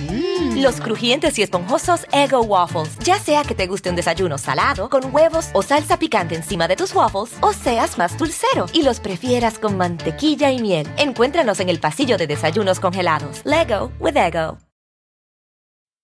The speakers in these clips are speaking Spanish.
Mm. Los crujientes y esponjosos Ego Waffles. Ya sea que te guste un desayuno salado, con huevos o salsa picante encima de tus waffles, o seas más dulcero y los prefieras con mantequilla y miel. Encuéntranos en el pasillo de desayunos congelados. Lego with Ego.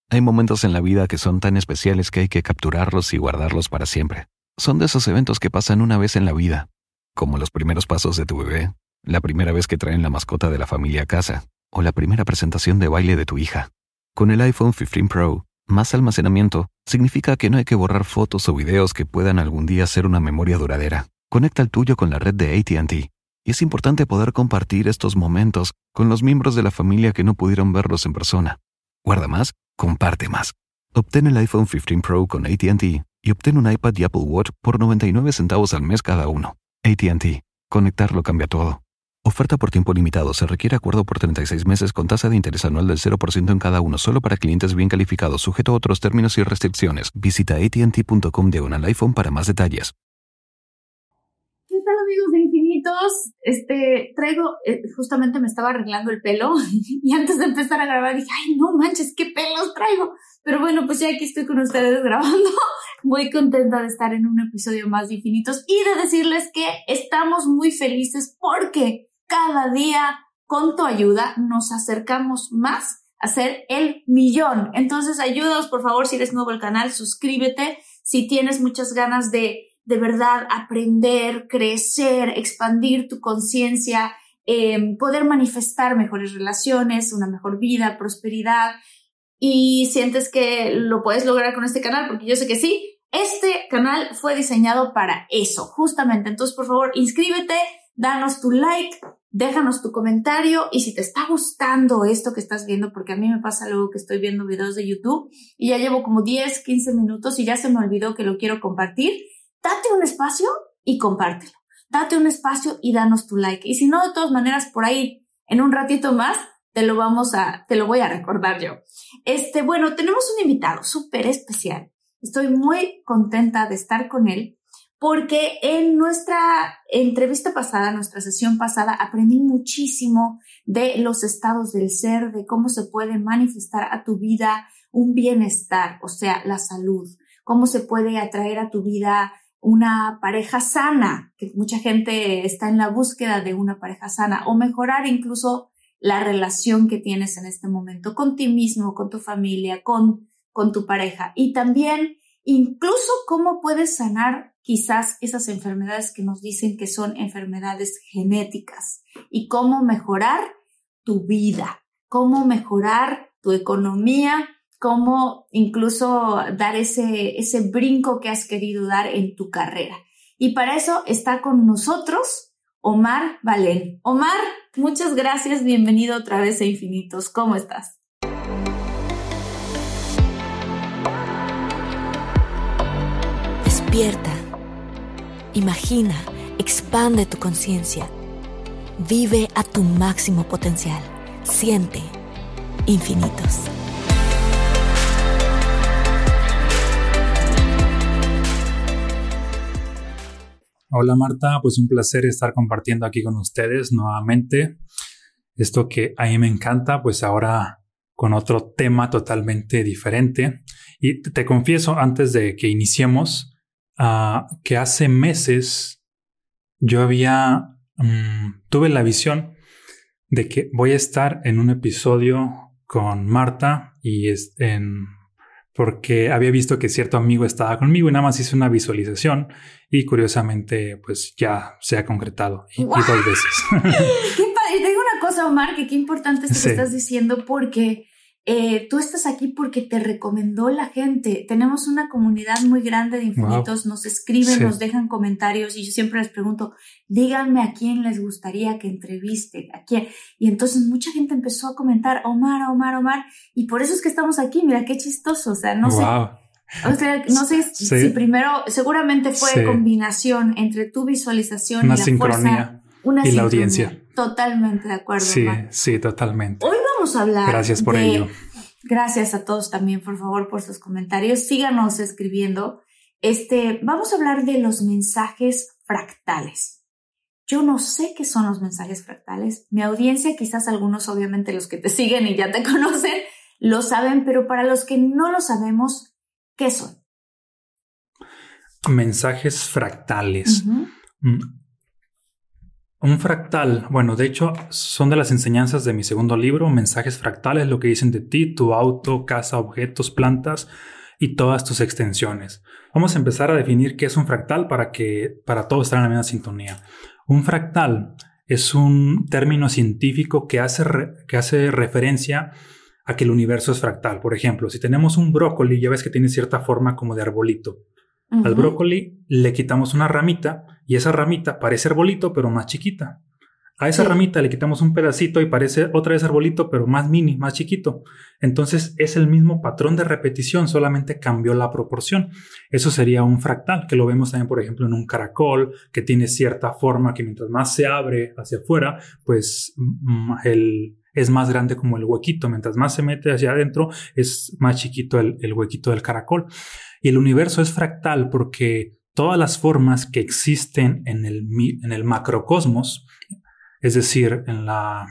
Hay momentos en la vida que son tan especiales que hay que capturarlos y guardarlos para siempre. Son de esos eventos que pasan una vez en la vida, como los primeros pasos de tu bebé, la primera vez que traen la mascota de la familia a casa, o la primera presentación de baile de tu hija. Con el iPhone 15 Pro, más almacenamiento significa que no hay que borrar fotos o videos que puedan algún día ser una memoria duradera. Conecta el tuyo con la red de ATT. Y es importante poder compartir estos momentos con los miembros de la familia que no pudieron verlos en persona. Guarda más, comparte más. Obtén el iPhone 15 Pro con ATT y obtén un iPad y Apple Watch por 99 centavos al mes cada uno. ATT. Conectarlo cambia todo. Oferta por tiempo limitado. Se requiere acuerdo por 36 meses con tasa de interés anual del 0% en cada uno, solo para clientes bien calificados, sujeto a otros términos y restricciones. Visita atnt.com diagonal iPhone para más detalles. ¿Qué tal amigos de Infinitos? Este, traigo, eh, justamente me estaba arreglando el pelo y antes de empezar a grabar dije, ay, no manches, qué pelos traigo. Pero bueno, pues ya aquí estoy con ustedes grabando. Muy contenta de estar en un episodio más de Infinitos y de decirles que estamos muy felices porque cada día con tu ayuda nos acercamos más a ser el millón. Entonces ayúdanos por favor si eres nuevo al canal, suscríbete. Si tienes muchas ganas de de verdad aprender, crecer, expandir tu conciencia, em, poder manifestar mejores relaciones, una mejor vida, prosperidad y sientes que lo puedes lograr con este canal, porque yo sé que sí, este canal fue diseñado para eso, justamente. Entonces, por favor, inscríbete, danos tu like, déjanos tu comentario y si te está gustando esto que estás viendo, porque a mí me pasa luego que estoy viendo videos de YouTube y ya llevo como 10, 15 minutos y ya se me olvidó que lo quiero compartir, date un espacio y compártelo. Date un espacio y danos tu like. Y si no, de todas maneras, por ahí, en un ratito más, te lo vamos a, te lo voy a recordar yo. Este, bueno, tenemos un invitado súper especial. Estoy muy contenta de estar con él porque en nuestra entrevista pasada, nuestra sesión pasada, aprendí muchísimo de los estados del ser, de cómo se puede manifestar a tu vida un bienestar, o sea, la salud, cómo se puede atraer a tu vida una pareja sana, que mucha gente está en la búsqueda de una pareja sana, o mejorar incluso la relación que tienes en este momento con ti mismo, con tu familia, con, con tu pareja. Y también incluso cómo puedes sanar quizás esas enfermedades que nos dicen que son enfermedades genéticas y cómo mejorar tu vida, cómo mejorar tu economía, cómo incluso dar ese, ese brinco que has querido dar en tu carrera. Y para eso está con nosotros Omar Valén. Omar, muchas gracias, bienvenido otra vez a Infinitos. ¿Cómo estás? Despierta. Imagina, expande tu conciencia. Vive a tu máximo potencial. Siente infinitos. Hola Marta, pues un placer estar compartiendo aquí con ustedes nuevamente. Esto que a mí me encanta, pues ahora con otro tema totalmente diferente. Y te confieso antes de que iniciemos uh, que hace meses yo había, um, tuve la visión de que voy a estar en un episodio con Marta y es en porque había visto que cierto amigo estaba conmigo y nada más hice una visualización y curiosamente pues ya se ha concretado y, dos veces. qué Y te digo una cosa, Omar, que qué importante es que estás diciendo porque eh, tú estás aquí porque te recomendó la gente. Tenemos una comunidad muy grande de infinitos, nos escriben, nos dejan comentarios y yo siempre les pregunto, díganme a quién les gustaría que entreviste, a quién. Y entonces mucha gente empezó a comentar, Omar, Omar, Omar, y por eso es que estamos aquí, mira qué chistoso, o sea, no sé. O sea, no sé si primero, seguramente fue combinación entre tu visualización y la sincronía fuerza, una y la audiencia. Totalmente de acuerdo. Sí, sí, totalmente. Hoy vamos a hablar. Gracias por ello. Gracias a todos también, por favor, por sus comentarios. Síganos escribiendo. Este, vamos a hablar de los mensajes fractales. Yo no sé qué son los mensajes fractales. Mi audiencia, quizás algunos, obviamente los que te siguen y ya te conocen, lo saben, pero para los que no lo sabemos, ¿qué son? Mensajes fractales. Mm. Un fractal, bueno, de hecho, son de las enseñanzas de mi segundo libro, Mensajes fractales, lo que dicen de ti, tu auto, casa, objetos, plantas y todas tus extensiones. Vamos a empezar a definir qué es un fractal para que para todos estén en la misma sintonía. Un fractal es un término científico que hace, que hace referencia a que el universo es fractal. Por ejemplo, si tenemos un brócoli, ya ves que tiene cierta forma como de arbolito. Al brócoli le quitamos una ramita y esa ramita parece arbolito, pero más chiquita. A esa ramita le quitamos un pedacito y parece otra vez arbolito, pero más mini, más chiquito. Entonces es el mismo patrón de repetición, solamente cambió la proporción. Eso sería un fractal, que lo vemos también, por ejemplo, en un caracol, que tiene cierta forma que mientras más se abre hacia afuera, pues mm, el, es más grande como el huequito. Mientras más se mete hacia adentro, es más chiquito el, el huequito del caracol. Y el universo es fractal porque todas las formas que existen en el, en el macrocosmos, es decir, en, la,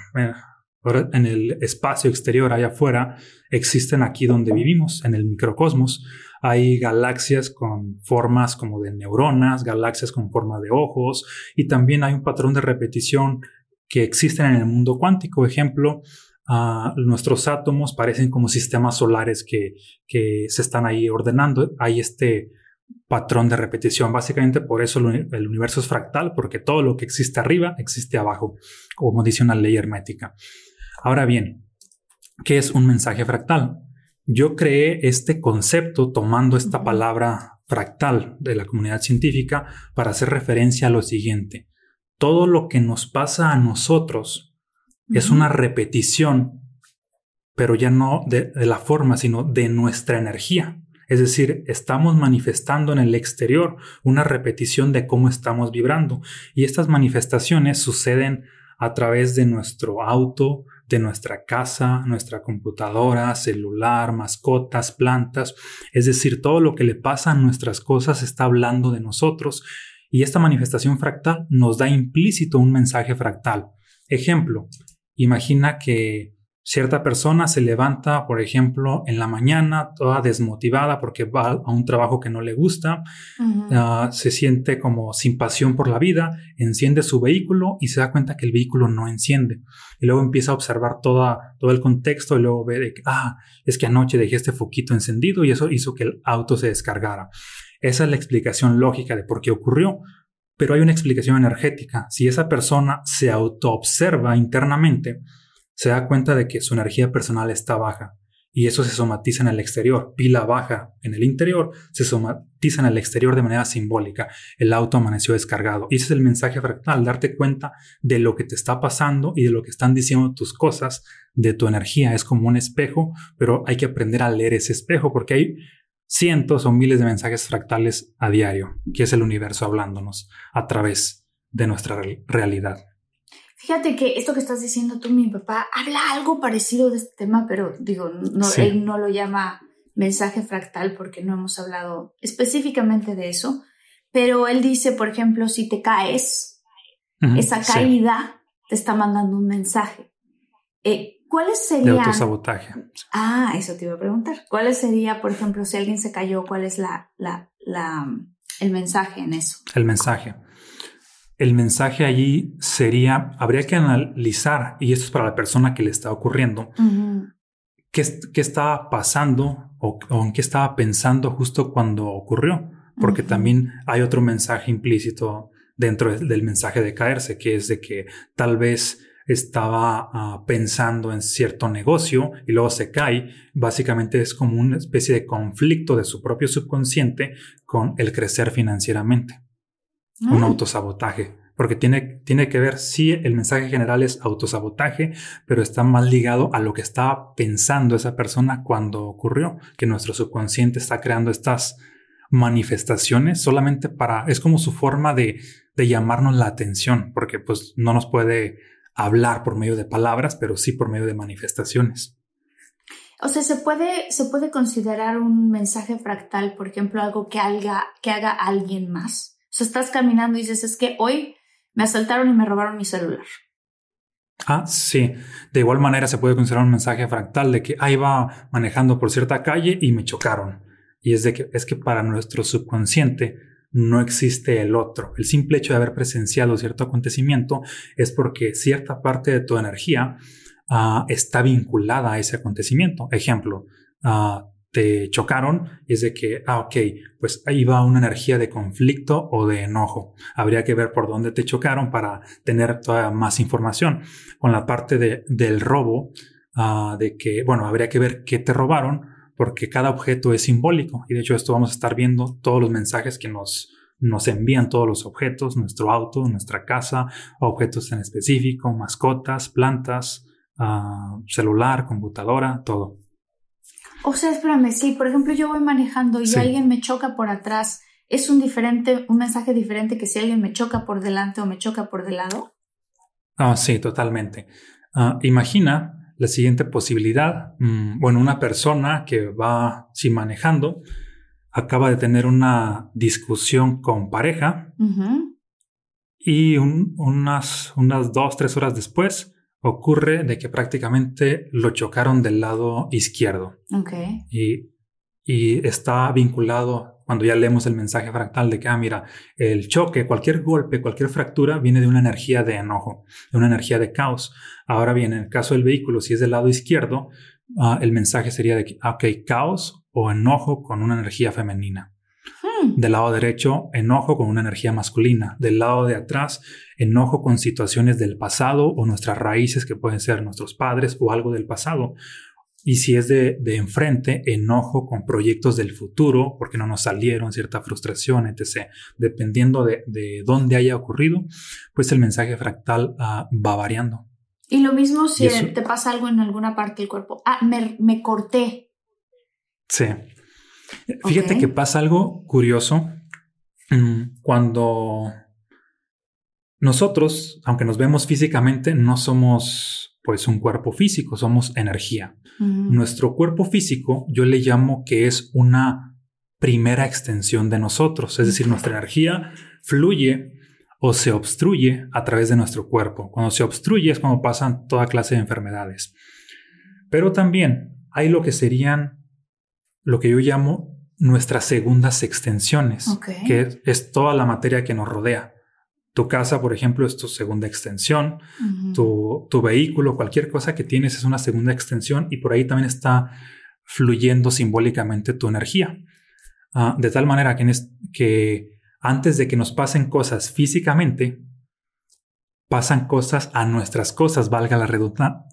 en el espacio exterior allá afuera, existen aquí donde vivimos, en el microcosmos. Hay galaxias con formas como de neuronas, galaxias con forma de ojos, y también hay un patrón de repetición que existen en el mundo cuántico. Ejemplo, uh, nuestros átomos parecen como sistemas solares que, que se están ahí ordenando. Hay este patrón de repetición. Básicamente por eso el universo es fractal, porque todo lo que existe arriba existe abajo, como dice una ley hermética. Ahora bien, ¿qué es un mensaje fractal? Yo creé este concepto tomando esta palabra fractal de la comunidad científica para hacer referencia a lo siguiente. Todo lo que nos pasa a nosotros es una repetición, pero ya no de la forma, sino de nuestra energía. Es decir, estamos manifestando en el exterior una repetición de cómo estamos vibrando. Y estas manifestaciones suceden a través de nuestro auto, de nuestra casa, nuestra computadora, celular, mascotas, plantas. Es decir, todo lo que le pasa a nuestras cosas está hablando de nosotros. Y esta manifestación fractal nos da implícito un mensaje fractal. Ejemplo, imagina que Cierta persona se levanta, por ejemplo, en la mañana toda desmotivada porque va a un trabajo que no le gusta, ah, se siente como sin pasión por la vida, enciende su vehículo y se da cuenta que el vehículo no enciende. Y luego empieza a observar toda, todo el contexto y luego ve de que, ah, es que anoche dejé este foquito encendido y eso hizo que el auto se descargara. Esa es la explicación lógica de por qué ocurrió. Pero hay una explicación energética. Si esa persona se autoobserva internamente, se da cuenta de que su energía personal está baja y eso se somatiza en el exterior. Pila baja en el interior, se somatiza en el exterior de manera simbólica. El auto amaneció descargado. Y ese es el mensaje fractal, darte cuenta de lo que te está pasando y de lo que están diciendo tus cosas, de tu energía. Es como un espejo, pero hay que aprender a leer ese espejo porque hay cientos o miles de mensajes fractales a diario, que es el universo hablándonos a través de nuestra realidad. Fíjate que esto que estás diciendo tú, mi papá, habla algo parecido de este tema, pero digo, no, él no lo llama mensaje fractal porque no hemos hablado específicamente de eso, pero él dice, por ejemplo, si te caes, esa caída te está mandando un mensaje. Eh, ¿Cuáles serían? De autosabotaje. Ah, eso te iba a preguntar. ¿Cuáles sería, por ejemplo, si alguien se cayó, cuál es la, la, la, el mensaje en eso? El mensaje el mensaje allí sería, habría que analizar, y esto es para la persona que le está ocurriendo, qué, qué, estaba pasando o, en qué estaba pensando justo cuando ocurrió, porque también hay otro mensaje implícito dentro del mensaje de caerse, que es de que tal vez estaba ah, pensando en cierto negocio y luego se cae, básicamente es como una especie de conflicto de su propio subconsciente con el crecer financieramente un ah. autosabotaje, porque tiene, tiene que ver, sí, el mensaje general es autosabotaje, pero está más ligado a lo que estaba pensando esa persona cuando ocurrió, que nuestro subconsciente está creando estas manifestaciones solamente para, es como su forma de, de llamarnos la atención, porque pues no nos puede hablar por medio de palabras, pero sí por medio de manifestaciones. O sea, ¿se puede, se puede considerar un mensaje fractal, por ejemplo, algo que haga, que haga alguien más. O estás caminando y dices, es que hoy me asaltaron y me robaron mi celular. Ah, sí. De igual manera se puede considerar un mensaje fractal de que ahí va manejando por cierta calle y me chocaron. Y es de que es que para nuestro subconsciente no existe el otro. El simple hecho de haber presenciado cierto acontecimiento es porque cierta parte de tu energía Ah, está vinculada a ese acontecimiento. Ejemplo, uh, te chocaron es de que, ah, ok, pues ahí va una energía de conflicto o de enojo. Habría que ver por dónde te chocaron para tener todavía más información. Con la parte de, del robo, uh, de que, bueno, habría que ver qué te robaron porque cada objeto es simbólico. Y de hecho esto vamos a estar viendo todos los mensajes que nos, nos envían todos los objetos, nuestro auto, nuestra casa, objetos en específico, mascotas, plantas, celular, computadora, todo. O sea, espérame, si por ejemplo yo voy manejando y alguien me choca por atrás, ¿es un diferente, un mensaje diferente que si alguien me choca por delante o me choca por del lado? Ah, sí, totalmente. Ah, imagina la siguiente posibilidad. Mm, bueno, una persona que va sí, manejando acaba de tener una discusión con pareja y unas, unas dos, tres horas después ocurre de que prácticamente lo chocaron del lado izquierdo. Okay. Y, y está vinculado, cuando ya leemos el mensaje fractal de que, ah, mira, el choque, cualquier golpe, cualquier fractura viene de una energía de enojo, de una energía de caos. Ahora bien, en el caso del vehículo, si es del lado izquierdo, ah, el mensaje sería de que, ah, ok, caos o enojo con una energía femenina. Hmm. Del lado derecho, enojo con una energía masculina. Del lado de atrás, enojo con situaciones del pasado o nuestras raíces que pueden ser nuestros padres o algo del pasado. Y si es de, enfrente, enojo con proyectos del futuro, porque no nos salieron, cierta frustración, etc. Dependiendo de, dónde haya ocurrido, pues el mensaje fractal ah, va variando. Y lo mismo si te pasa algo en alguna parte del cuerpo. Ah, me, me corté. Sí. Fíjate que pasa algo curioso mm, cuando nosotros, aunque nos vemos físicamente, no somos pues un cuerpo físico, somos energía. Nuestro cuerpo físico yo le llamo que es una primera extensión de nosotros, es decir, nuestra energía fluye o se obstruye a través de nuestro cuerpo. Cuando se obstruye es cuando pasan toda clase de enfermedades. Pero también hay lo que serían lo que yo llamo nuestras segundas extensiones, que es, toda la materia que nos rodea. Tu casa, por ejemplo, es tu segunda extensión, tu, vehículo, cualquier cosa que tienes es una segunda extensión y por ahí también está fluyendo simbólicamente tu energía. Ah, de tal manera que, que antes de que nos pasen cosas físicamente, pasan cosas a nuestras cosas, valga la,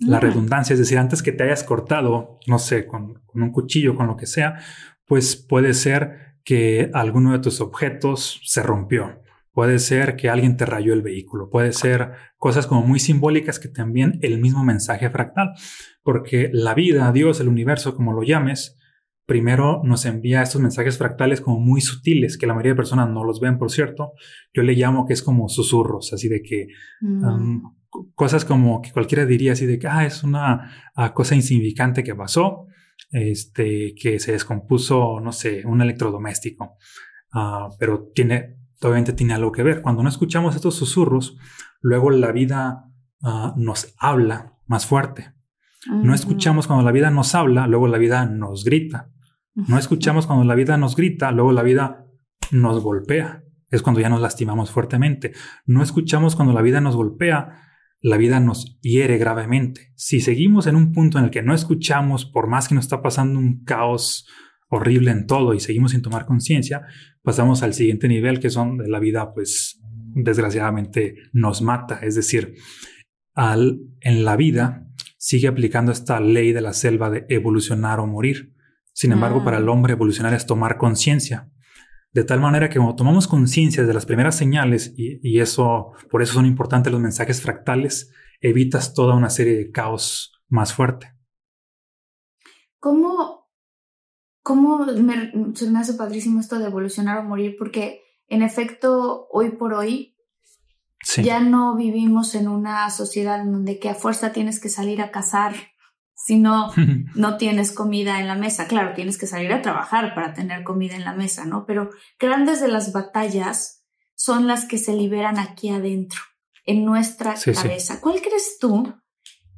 la redundancia. Es decir, antes que te hayas cortado, no sé, con, con, un cuchillo, con lo que sea, pues puede ser que alguno de tus objetos se rompió. Puede ser que alguien te rayó el vehículo. Puede ser cosas como muy simbólicas que también el mismo mensaje fractal. Porque la vida, Dios, el universo, como lo llames, primero nos envía estos mensajes fractales como muy sutiles, que la mayoría de personas no los ven, por cierto. Yo le llamo que es como susurros, así de que mm. um, cosas como que cualquiera diría así de que ah, es una ah, cosa insignificante que pasó, este, que se descompuso, no sé, un electrodoméstico, uh, pero tiene, obviamente tiene algo que ver. Cuando no escuchamos estos susurros, luego la vida nos habla más fuerte. No escuchamos cuando la vida nos habla, luego la vida nos grita. No escuchamos cuando la vida nos grita, luego la vida nos golpea. Es cuando ya nos lastimamos fuertemente. No escuchamos cuando la vida nos golpea, la vida nos hiere gravemente. Si seguimos en un punto en el que no escuchamos, por más que nos está pasando un caos horrible en todo y seguimos sin tomar conciencia, pasamos al siguiente nivel que son de la vida, pues desgraciadamente nos mata. Es decir, al, en la vida sigue aplicando esta ley de la selva de evolucionar o morir. Sin embargo, para el ah. hombre evolucionar es tomar conciencia. De tal manera que cuando tomamos conciencia de las primeras señales, y, eso, por eso son importantes los mensajes fractales, evitas toda una serie de caos más fuerte. ¿Cómo, cómo me, se me hace padrísimo esto de evolucionar o morir? Porque en efecto, hoy por hoy, Ya no vivimos en una sociedad en donde que a fuerza tienes que salir a cazar si no, no tienes comida en la mesa. Claro, tienes que salir a trabajar para tener comida en la mesa, ¿no? Pero grandes de las batallas son las que se liberan aquí adentro, en nuestra cabeza. ¿Cuál crees tú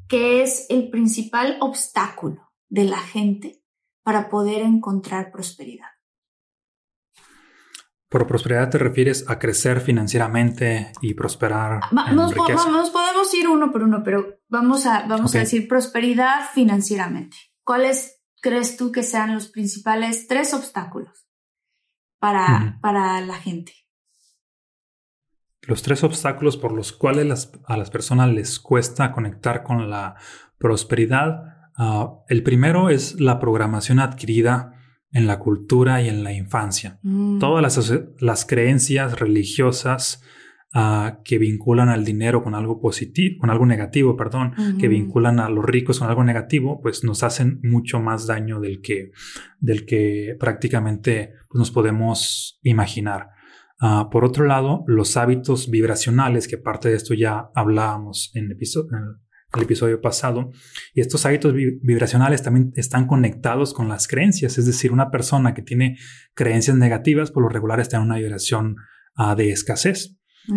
que es el principal obstáculo de la gente para poder encontrar prosperidad? Por prosperidad te refieres a crecer financieramente y prosperar. Nos, podemos ir uno por uno, pero vamos a, vamos a decir prosperidad financieramente. ¿Cuáles crees tú que sean los principales tres obstáculos para, para la gente? Los tres obstáculos por los cuales a las personas les cuesta conectar con la prosperidad. Ah, el primero es la programación adquirida en la cultura y en la infancia. Mm. Todas las, las, creencias religiosas uh, que vinculan al dinero con algo positivo, con algo negativo, perdón, que vinculan a los ricos con algo negativo, pues nos hacen mucho más daño del que, del que prácticamente pues, nos podemos imaginar. Uh, por otro lado, los hábitos vibracionales, que parte de esto ya hablábamos en, episodio, el episodio pasado. Y estos hábitos vibracionales también están conectados con las creencias, es decir, una persona que tiene creencias negativas por lo regular está en una vibración ah, de escasez.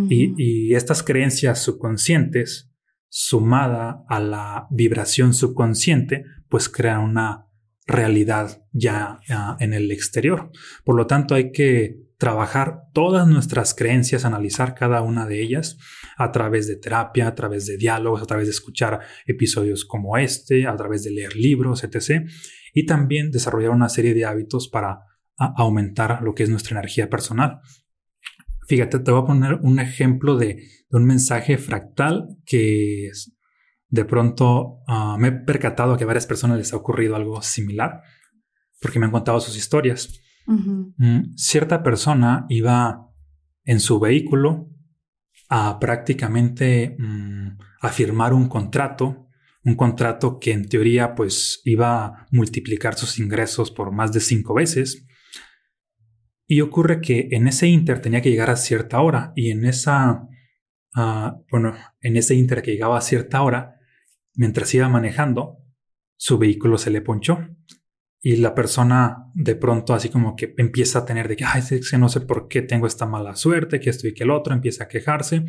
y, estas creencias subconscientes, sumada a la vibración subconsciente, pues crean una realidad ya ah, en el exterior. Por lo tanto, hay que trabajar todas nuestras creencias, analizar cada una de ellas a través de terapia, a través de diálogos, a través de escuchar episodios como este, a través de leer libros, etc. Y también desarrollar una serie de hábitos para aumentar lo que es nuestra energía personal. Fíjate, te voy a poner un ejemplo de, un mensaje fractal que de pronto ah, me he percatado que a varias personas les ha ocurrido algo similar porque me han contado sus historias. Mm, cierta persona iba en su vehículo a prácticamente mm, a firmar un contrato, un contrato que en teoría pues iba a multiplicar sus ingresos por más de cinco veces. Y ocurre que en ese inter tenía que llegar a cierta hora y en esa, ah, bueno, en ese inter que llegaba a cierta hora, mientras iba manejando, su vehículo se le ponchó y la persona de pronto así como que empieza a tener de que, ay, no sé por qué tengo esta mala suerte, que esto y que el otro, empieza a quejarse.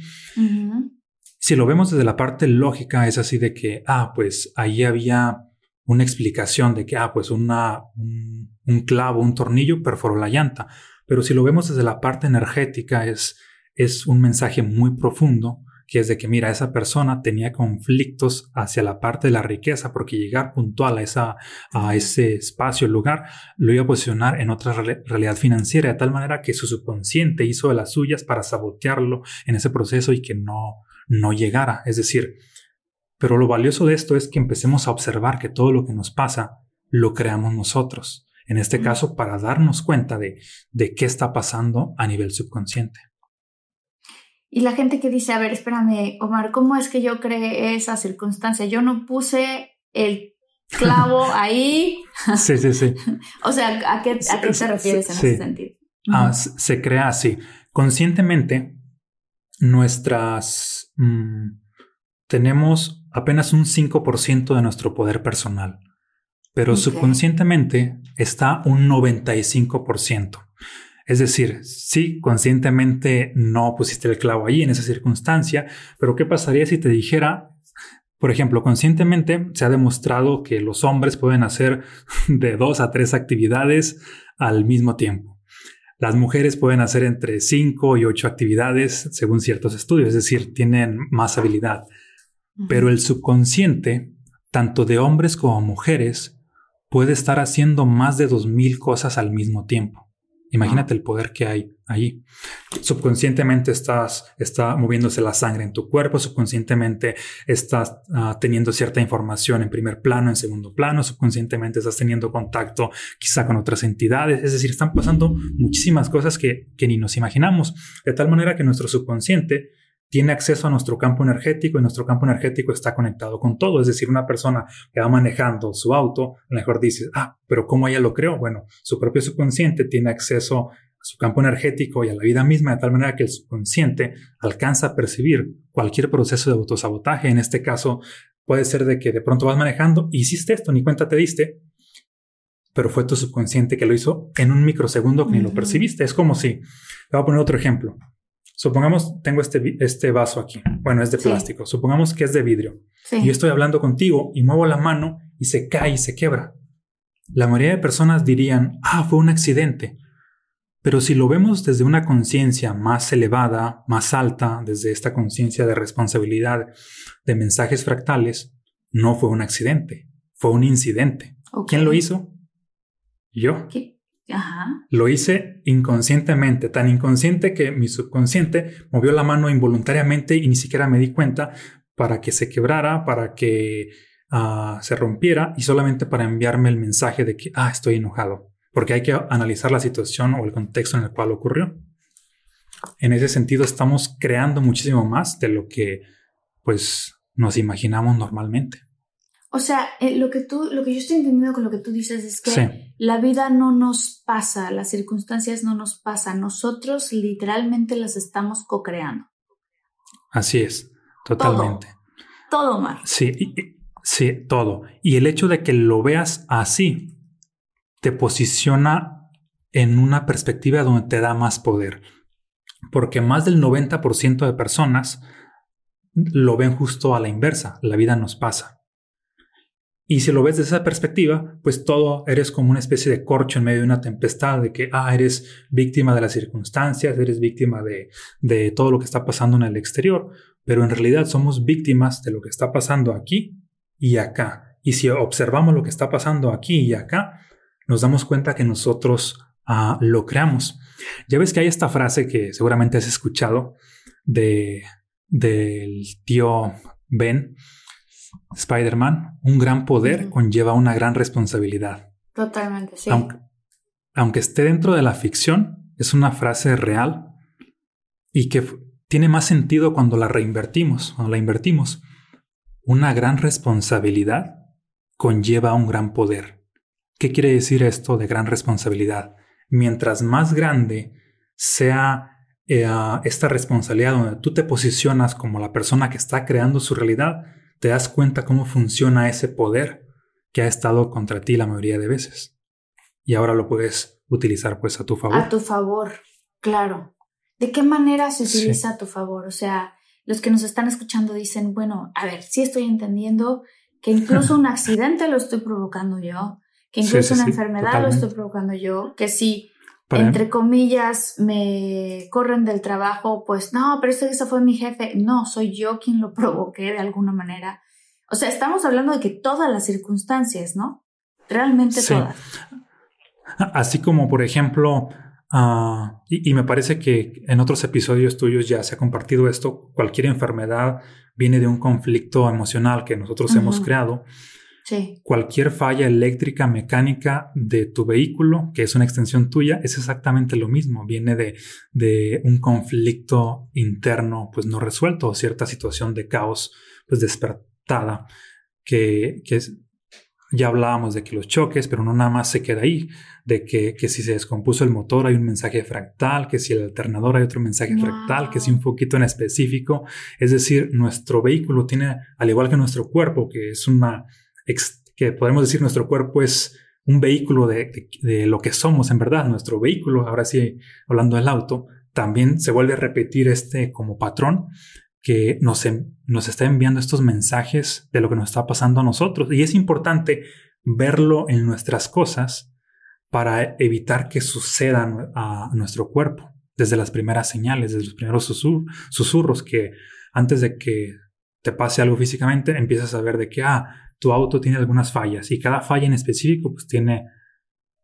Si lo vemos desde la parte lógica, es así de que, ah, pues ahí había una explicación de que, ah, pues una, un, un clavo, un tornillo perforó la llanta. Pero si lo vemos desde la parte energética, es, es un mensaje muy profundo que es de que, mira, esa persona tenía conflictos hacia la parte de la riqueza, porque llegar puntual a, esa, a ese espacio, lugar, lo iba a posicionar en otra realidad financiera, de tal manera que su subconsciente hizo de las suyas para sabotearlo en ese proceso y que no, no llegara. Es decir, pero lo valioso de esto es que empecemos a observar que todo lo que nos pasa lo creamos nosotros. En este caso, para darnos cuenta de, de qué está pasando a nivel subconsciente. Y la gente que dice, a ver, espérame, Omar, ¿cómo es que yo creé esa circunstancia? Yo no puse el clavo ahí. Sí, sí, sí. o sea, ¿a qué, a qué te refieres en ese sentido? Ah, se crea así. Conscientemente, nuestras... Mm, tenemos apenas un 5% de nuestro poder personal, pero subconscientemente está un 95%. Es decir, sí, conscientemente no pusiste el clavo ahí en esa circunstancia, pero ¿qué pasaría si te dijera, por ejemplo, conscientemente se ha demostrado que los hombres pueden hacer de dos a tres actividades al mismo tiempo? Las mujeres pueden hacer entre cinco y ocho actividades según ciertos estudios, es decir, tienen más habilidad. Pero el subconsciente, tanto de hombres como mujeres, puede estar haciendo más de dos mil cosas al mismo tiempo. Imagínate el poder que hay ahí. Subconscientemente estás está moviéndose la sangre en tu cuerpo, subconscientemente estás ah, teniendo cierta información en primer plano, en segundo plano, subconscientemente estás teniendo contacto quizá con otras entidades, es decir, están pasando muchísimas cosas que, que ni nos imaginamos, de tal manera que nuestro subconsciente tiene acceso a nuestro campo energético y nuestro campo energético está conectado con todo. Es decir, una persona que va manejando su auto, a lo mejor dice, ah, pero ¿cómo ella lo creó? Bueno, su propio subconsciente tiene acceso su campo energético y a la vida misma de tal manera que el subconsciente alcanza a percibir cualquier proceso de autosabotaje. En este caso, puede ser de que de pronto vas manejando, hiciste esto, ni cuenta te diste, pero fue tu subconsciente que lo hizo en un microsegundo que ni lo percibiste. Es como si, le voy a poner otro ejemplo. Supongamos, tengo este, este vaso aquí. Bueno, es de plástico. Supongamos que es de vidrio. Y yo estoy hablando contigo y muevo la mano y se cae y se quebra. La mayoría de personas dirían, ah, fue un accidente. Pero si lo vemos desde una conciencia más elevada, más alta, desde esta conciencia de responsabilidad de mensajes fractales, no fue un accidente, fue un incidente. ¿Quién lo hizo? Yo. Lo hice inconscientemente, tan inconsciente que mi subconsciente movió la mano involuntariamente y ni siquiera me di cuenta para que se quebrara, para que ah, se rompiera y solamente para enviarme el mensaje de que, ah, estoy enojado, porque hay que analizar la situación o el contexto en el cual ocurrió. En ese sentido, estamos creando muchísimo más de lo que, pues, nos imaginamos normalmente. O sea, eh, lo que tú, lo que yo estoy entendiendo con lo que tú dices es que la vida no nos pasa, las circunstancias no nos pasan, nosotros literalmente las estamos co-creando. Así es, totalmente. Todo, todo mal. Sí, sí, todo. Y el hecho de que lo veas así te posiciona en una perspectiva donde te da más poder. Porque más del 90% de personas lo ven justo a la inversa, la vida nos pasa. Y si lo ves desde esa perspectiva, pues todo eres como una especie de corcho en medio de una tempestad, de que, ah, eres víctima de las circunstancias, eres víctima de, de todo lo que está pasando en el exterior, pero en realidad somos víctimas de lo que está pasando aquí y acá. Y si observamos lo que está pasando aquí y acá, nos damos cuenta que nosotros ah, lo creamos. Ya ves que hay esta frase que seguramente has escuchado de, del tío Ben, Spider-Man, un gran poder conlleva una gran responsabilidad. Totalmente, sí. Aunque, esté dentro de la ficción, es una frase real y que tiene más sentido cuando la reinvertimos, cuando la invertimos. Una gran responsabilidad conlleva un gran poder. ¿Qué quiere decir esto de gran responsabilidad? Mientras más grande sea eh, esta responsabilidad donde tú te posicionas como la persona que está creando su realidad, te das cuenta cómo funciona ese poder que ha estado contra ti la mayoría de veces. Y ahora lo puedes utilizar pues a tu favor. A tu favor, claro. ¿De qué manera se utiliza a tu favor? O sea, los que nos están escuchando dicen, bueno, a ver, sí estoy entendiendo que incluso un accidente lo estoy provocando yo, que incluso una enfermedad lo estoy provocando yo, que si entre comillas, me corren del trabajo, pues no, pero eso, fue mi jefe. No, soy yo quien lo provoqué de alguna manera. O sea, estamos hablando de que todas las circunstancias, ¿no? Realmente todas. Así como, por ejemplo, ah, y, me parece que en otros episodios tuyos ya se ha compartido esto, cualquier enfermedad viene de un conflicto emocional que nosotros hemos creado. Cualquier falla eléctrica, mecánica de tu vehículo, que es una extensión tuya, es exactamente lo mismo. Viene de, de un conflicto interno, pues no resuelto, o cierta situación de caos, pues despertada, que, que ya hablábamos de que los choques, pero no nada más se queda ahí, de que, que, si se descompuso el motor hay un mensaje fractal, que si el alternador hay otro mensaje fractal, que si un poquito en específico. Es decir, nuestro vehículo tiene, al igual que nuestro cuerpo, que es una que podemos decir nuestro cuerpo es un vehículo de, lo que somos en verdad, nuestro vehículo, ahora sí, hablando del auto, también se vuelve a repetir este como patrón que nos, nos está enviando estos mensajes de lo que nos está pasando a nosotros. Y es importante verlo en nuestras cosas para evitar que suceda a nuestro cuerpo, desde las primeras señales, desde los primeros susurros, que antes de que te pase algo físicamente, empiezas a ver de que, ah, tu auto tiene algunas fallas y cada falla en específico pues tiene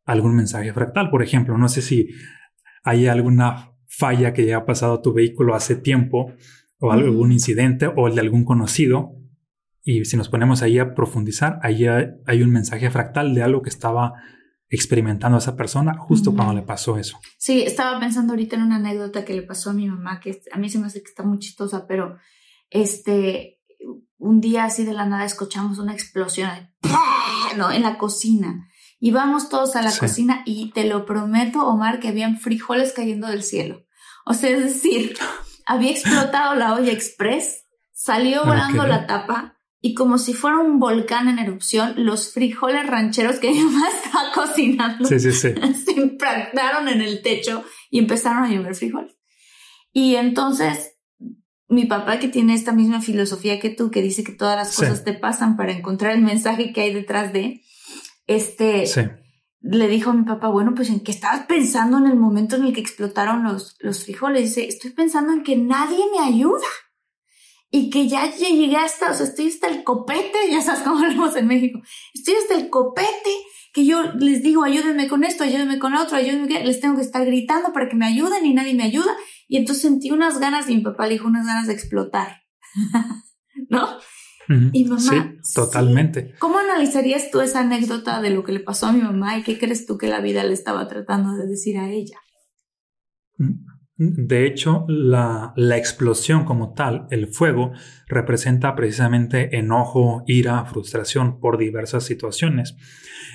algún mensaje fractal. Por ejemplo, no sé si hay alguna falla que ya ha pasado a tu vehículo hace tiempo o algún incidente o el de algún conocido. Y si nos ponemos ahí a profundizar, ahí hay un mensaje fractal de algo que estaba experimentando esa persona justo cuando le pasó eso. Sí, estaba pensando ahorita en una anécdota que le pasó a mi mamá, que a mí se me hace que está muy chistosa, pero este, un día así de la nada escuchamos una explosión ¿no? en la cocina. Y vamos todos a la cocina y te lo prometo, Omar, que habían frijoles cayendo del cielo. O sea, es decir, había explotado la olla express, salió volando la tapa y como si fuera un volcán en erupción, los frijoles rancheros que mi mamá estaba cocinando se impactaron en el techo y empezaron a llover frijoles. Y entonces mi papá que tiene esta misma filosofía que tú, que dice que todas las cosas te pasan para encontrar el mensaje que hay detrás de, este, le dijo a mi papá, bueno, pues en qué estabas pensando en el momento en el que explotaron los, los frijoles. Dice, estoy pensando en que nadie me ayuda y que ya llegué hasta, o sea, estoy hasta el copete, ya sabes cómo hablamos en México, estoy hasta el copete que yo les digo, ayúdenme con esto, ayúdenme con otro, ayúdenme, les tengo que estar gritando para que me ayuden y nadie me ayuda. Y entonces sentí unas ganas, y mi papá le dijo unas ganas de explotar, ¿no? Y mamá. Sí, totalmente. ¿Cómo analizarías tú esa anécdota de lo que le pasó a mi mamá y qué crees tú que la vida le estaba tratando de decir a ella? De hecho, la, la, explosión como tal, el fuego, representa precisamente enojo, ira, frustración por diversas situaciones.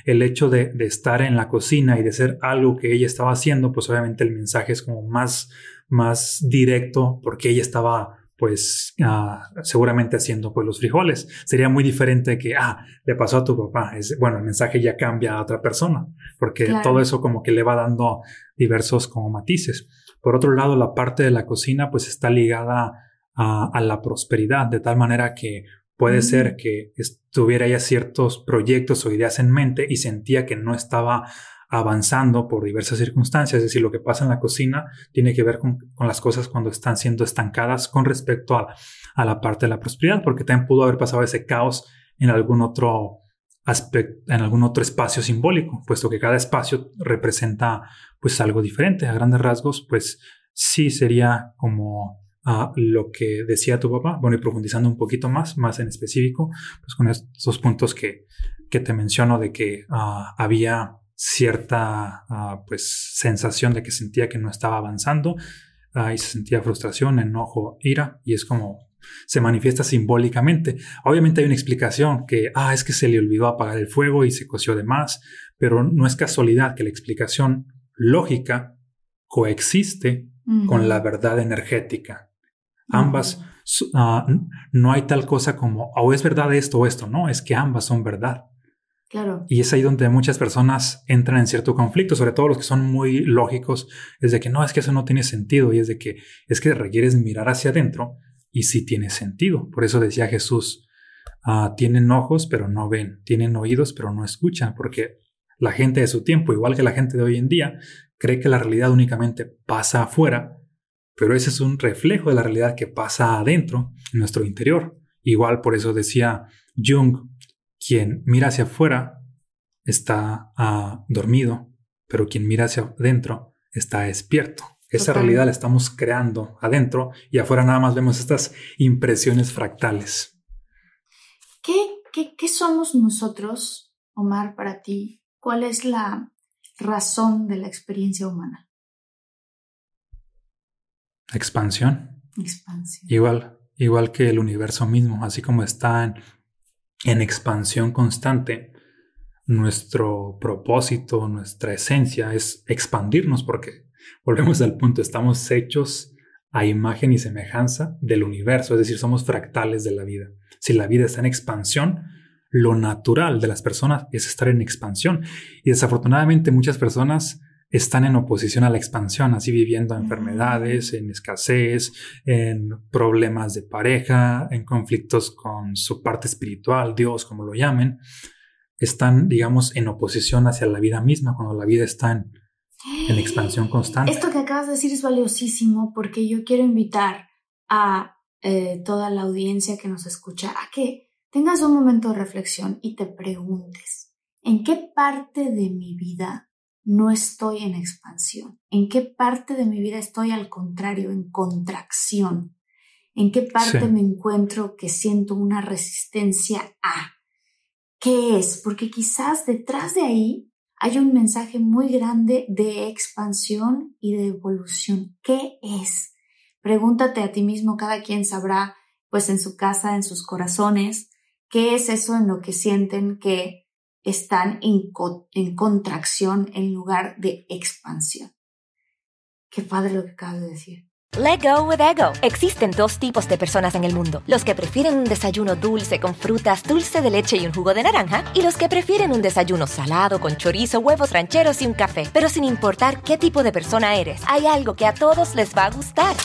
El hecho de, de, estar en la cocina y de ser algo que ella estaba haciendo, pues obviamente el mensaje es como más, más directo porque ella estaba pues ah, seguramente haciendo pues los frijoles. Sería muy diferente que, ah, le pasó a tu papá. Es, bueno, el mensaje ya cambia a otra persona, porque todo eso como que le va dando diversos como matices. Por otro lado, la parte de la cocina pues está ligada a, a la prosperidad, de tal manera que puede ser que tuviera ya ciertos proyectos o ideas en mente y sentía que no estaba avanzando por diversas circunstancias. Es decir, lo que pasa en la cocina tiene que ver con, las cosas cuando están siendo estancadas con respecto a, a, la parte de la prosperidad, porque también pudo haber pasado ese caos en algún otro aspecto, en algún otro espacio simbólico, puesto que cada espacio representa pues algo diferente. A grandes rasgos, pues sí sería como a lo que decía tu papá, bueno, y profundizando un poquito más, más en específico, pues con estos puntos que, que te menciono de que ah, había cierta ah, pues sensación de que sentía que no estaba avanzando uh, y se sentía frustración, enojo, ira y es como se manifiesta simbólicamente. Obviamente hay una explicación que, ah, es que se le olvidó apagar el fuego y se coció de más, pero no es casualidad que la explicación lógica coexiste con la verdad energética. Ambas, ah, no hay tal cosa como, o es verdad esto o esto, no, es que ambas son verdad. Y es ahí donde muchas personas entran en cierto conflicto, sobre todo los que son muy lógicos, es de que no, es que eso no tiene sentido y es de que es que requieres mirar hacia adentro y sí tiene sentido. Por eso decía Jesús, ah, tienen ojos pero no ven, tienen oídos pero no escuchan, porque la gente de su tiempo, igual que la gente de hoy en día, cree que la realidad únicamente pasa afuera, pero ese es un reflejo de la realidad que pasa adentro, en nuestro interior. Igual por eso decía Jung, quien mira hacia afuera está ah, dormido, pero quien mira hacia adentro está despierto. Esa realidad la estamos creando adentro y afuera nada más vemos estas impresiones fractales. ¿Qué, qué, qué somos nosotros, Omar, para ti? ¿Cuál es la razón de la experiencia humana? Expansión. Expansión. Igual, igual que el universo mismo, así como está en en expansión constante, nuestro propósito, nuestra esencia es expandirnos porque volvemos al punto, estamos hechos a imagen y semejanza del universo, es decir, somos fractales de la vida. Si la vida está en expansión, lo natural de las personas es estar en expansión. Y desafortunadamente muchas personas están en oposición a la expansión, así viviendo enfermedades, en escasez, en problemas de pareja, en conflictos con su parte espiritual, Dios, como lo llamen, están, digamos, en oposición hacia la vida misma, cuando la vida está en, expansión constante. Esto que acabas de decir es valiosísimo porque yo quiero invitar a eh, toda la audiencia que nos escucha a que tengas un momento de reflexión y te preguntes, ¿en qué parte de mi vida no estoy en expansión? ¿En qué parte de mi vida estoy al contrario, en contracción? ¿En qué parte me encuentro que siento una resistencia a? ¿Qué es? Porque quizás detrás de ahí hay un mensaje muy grande de expansión y de evolución. ¿Qué es? Pregúntate a ti mismo, cada quien sabrá, pues en su casa, en sus corazones, qué es eso en lo que sienten que están en, contracción en lugar de expansión. Qué padre lo que acabas de decir. Let go with ego. Existen dos tipos de personas en el mundo: los que prefieren un desayuno dulce con frutas, dulce de leche y un jugo de naranja, y los que prefieren un desayuno salado con chorizo, huevos rancheros y un café. Pero sin importar qué tipo de persona eres, hay algo que a todos les va a gustar.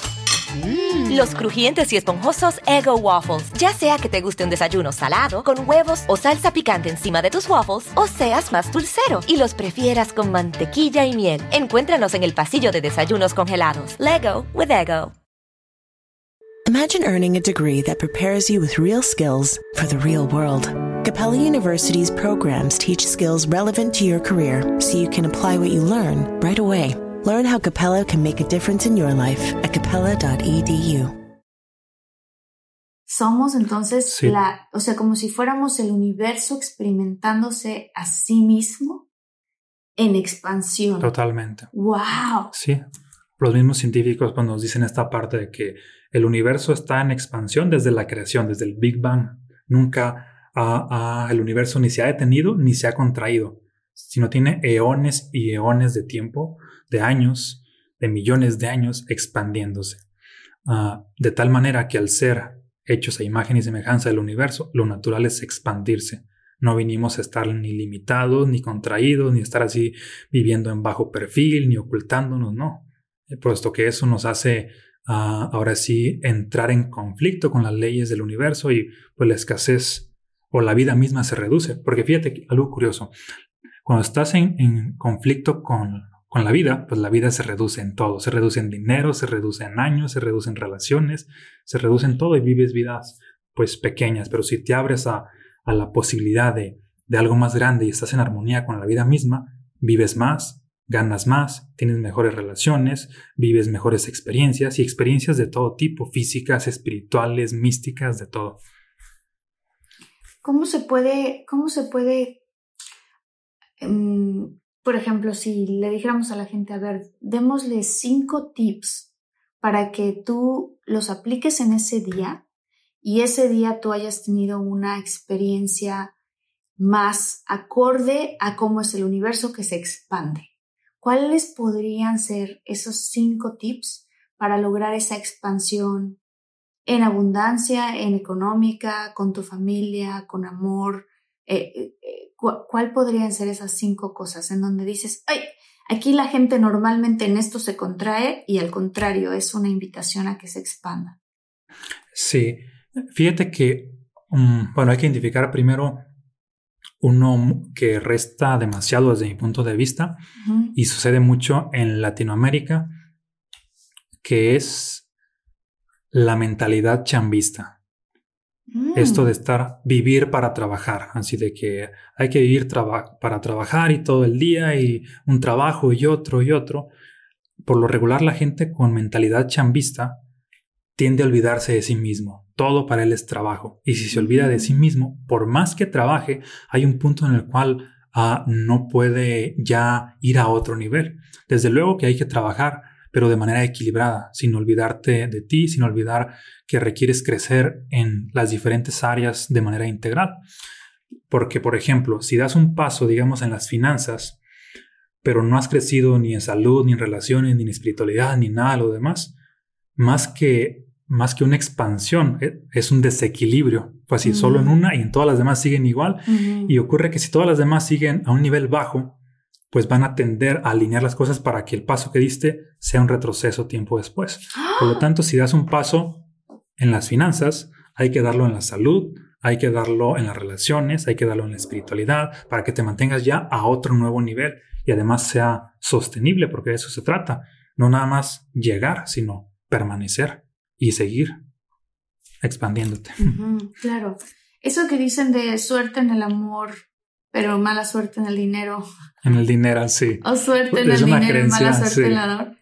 Mm. Los crujientes y esponjosos Ego Waffles. Ya sea que te guste un desayuno salado, con huevos o salsa picante encima de tus waffles, o seas más dulcero y los prefieras con mantequilla y miel. Encuéntranos en el pasillo de desayunos congelados. Lego with Ego. Imagine earning a degree that prepares you with real skills for the real world. Capella University's programs teach skills relevant to your career so you can apply what you learn right away. Learn how Capella can make a difference in your life at capella.edu. Somos entonces la, o sea, como si fuéramos el universo experimentándose a sí mismo en expansión. Totalmente. Wow. Sí. Los mismos científicos cuando nos dicen esta parte de que el universo está en expansión desde la creación, desde el Big Bang. Nunca el universo ni se ha detenido ni se ha contraído, sino tiene eones y eones de tiempo de años, de millones de años, expandiéndose. Ah, de tal manera que al ser hechos a imagen y semejanza del universo, lo natural es expandirse. No vinimos a estar ni limitados, ni contraídos, ni estar así viviendo en bajo perfil, ni ocultándonos, no. Eh, puesto que eso nos hace ah, ahora sí entrar en conflicto con las leyes del universo y pues la escasez o la vida misma se reduce. Porque fíjate algo curioso, cuando estás en conflicto con con la vida, pues la vida se reduce en todo, se reduce en dinero, se reduce en años, se reduce en relaciones, se reduce en todo y vives vidas pues pequeñas, pero si te abres a, la posibilidad de, de algo más grande y estás en armonía con la vida misma, vives más, ganas más, tienes mejores relaciones, vives mejores experiencias y experiencias de todo tipo, físicas, espirituales, místicas, de todo. ¿Cómo se puede, cómo se puede em, por ejemplo, si le dijéramos a la gente, a ver, démosle cinco tips para que tú los apliques en ese día y ese día tú hayas tenido una experiencia más acorde a cómo es el universo que se expande. ¿Cuáles podrían ser esos cinco tips para lograr esa expansión en abundancia, en económica, con tu familia, con amor, eh, eh, ¿cuál podrían ser esas cinco cosas en donde dices, ay, aquí la gente normalmente en esto se contrae y al contrario, es una invitación a que se expanda? Sí, fíjate que, mm, bueno, hay que identificar primero uno que resta demasiado desde mi punto de vista y sucede mucho en Latinoamérica, que es la mentalidad chambista. Esto mm. de estar, vivir para trabajar, así de que hay que vivir para trabajar y todo el día y un trabajo y otro y otro. Por lo regular la gente con mentalidad chambista tiende a olvidarse de sí mismo. Todo para él es trabajo. Y si se olvida de sí mm. mismo, por más que trabaje, hay un punto en el cual ah, no puede ya ir a otro nivel. Desde luego que hay que trabajar, pero de manera equilibrada, sin olvidarte de ti, sin olvidar que requieres crecer en las diferentes áreas de manera integral. Porque, por ejemplo, si das un paso, digamos, en las finanzas, pero no has crecido ni en salud, ni en relaciones, ni en espiritualidad, ni nada de lo demás, más que, más que una expansión, eh, es un desequilibrio. Pues si solo en una y en todas las demás siguen igual. Y ocurre que si todas las demás siguen a un nivel bajo, pues van a tender a alinear las cosas para que el paso que diste sea un retroceso tiempo después. Por lo tanto, si das un paso en las finanzas, hay que darlo en la salud, hay que darlo en las relaciones, hay que darlo en la espiritualidad, para que te mantengas ya a otro nuevo nivel y además sea sostenible, porque de eso se trata. No nada más llegar, sino permanecer y seguir expandiéndote. claro. Eso que dicen de suerte en el amor, pero mala suerte en el dinero. En el dinero, sí. O suerte en el dinero, mala suerte en la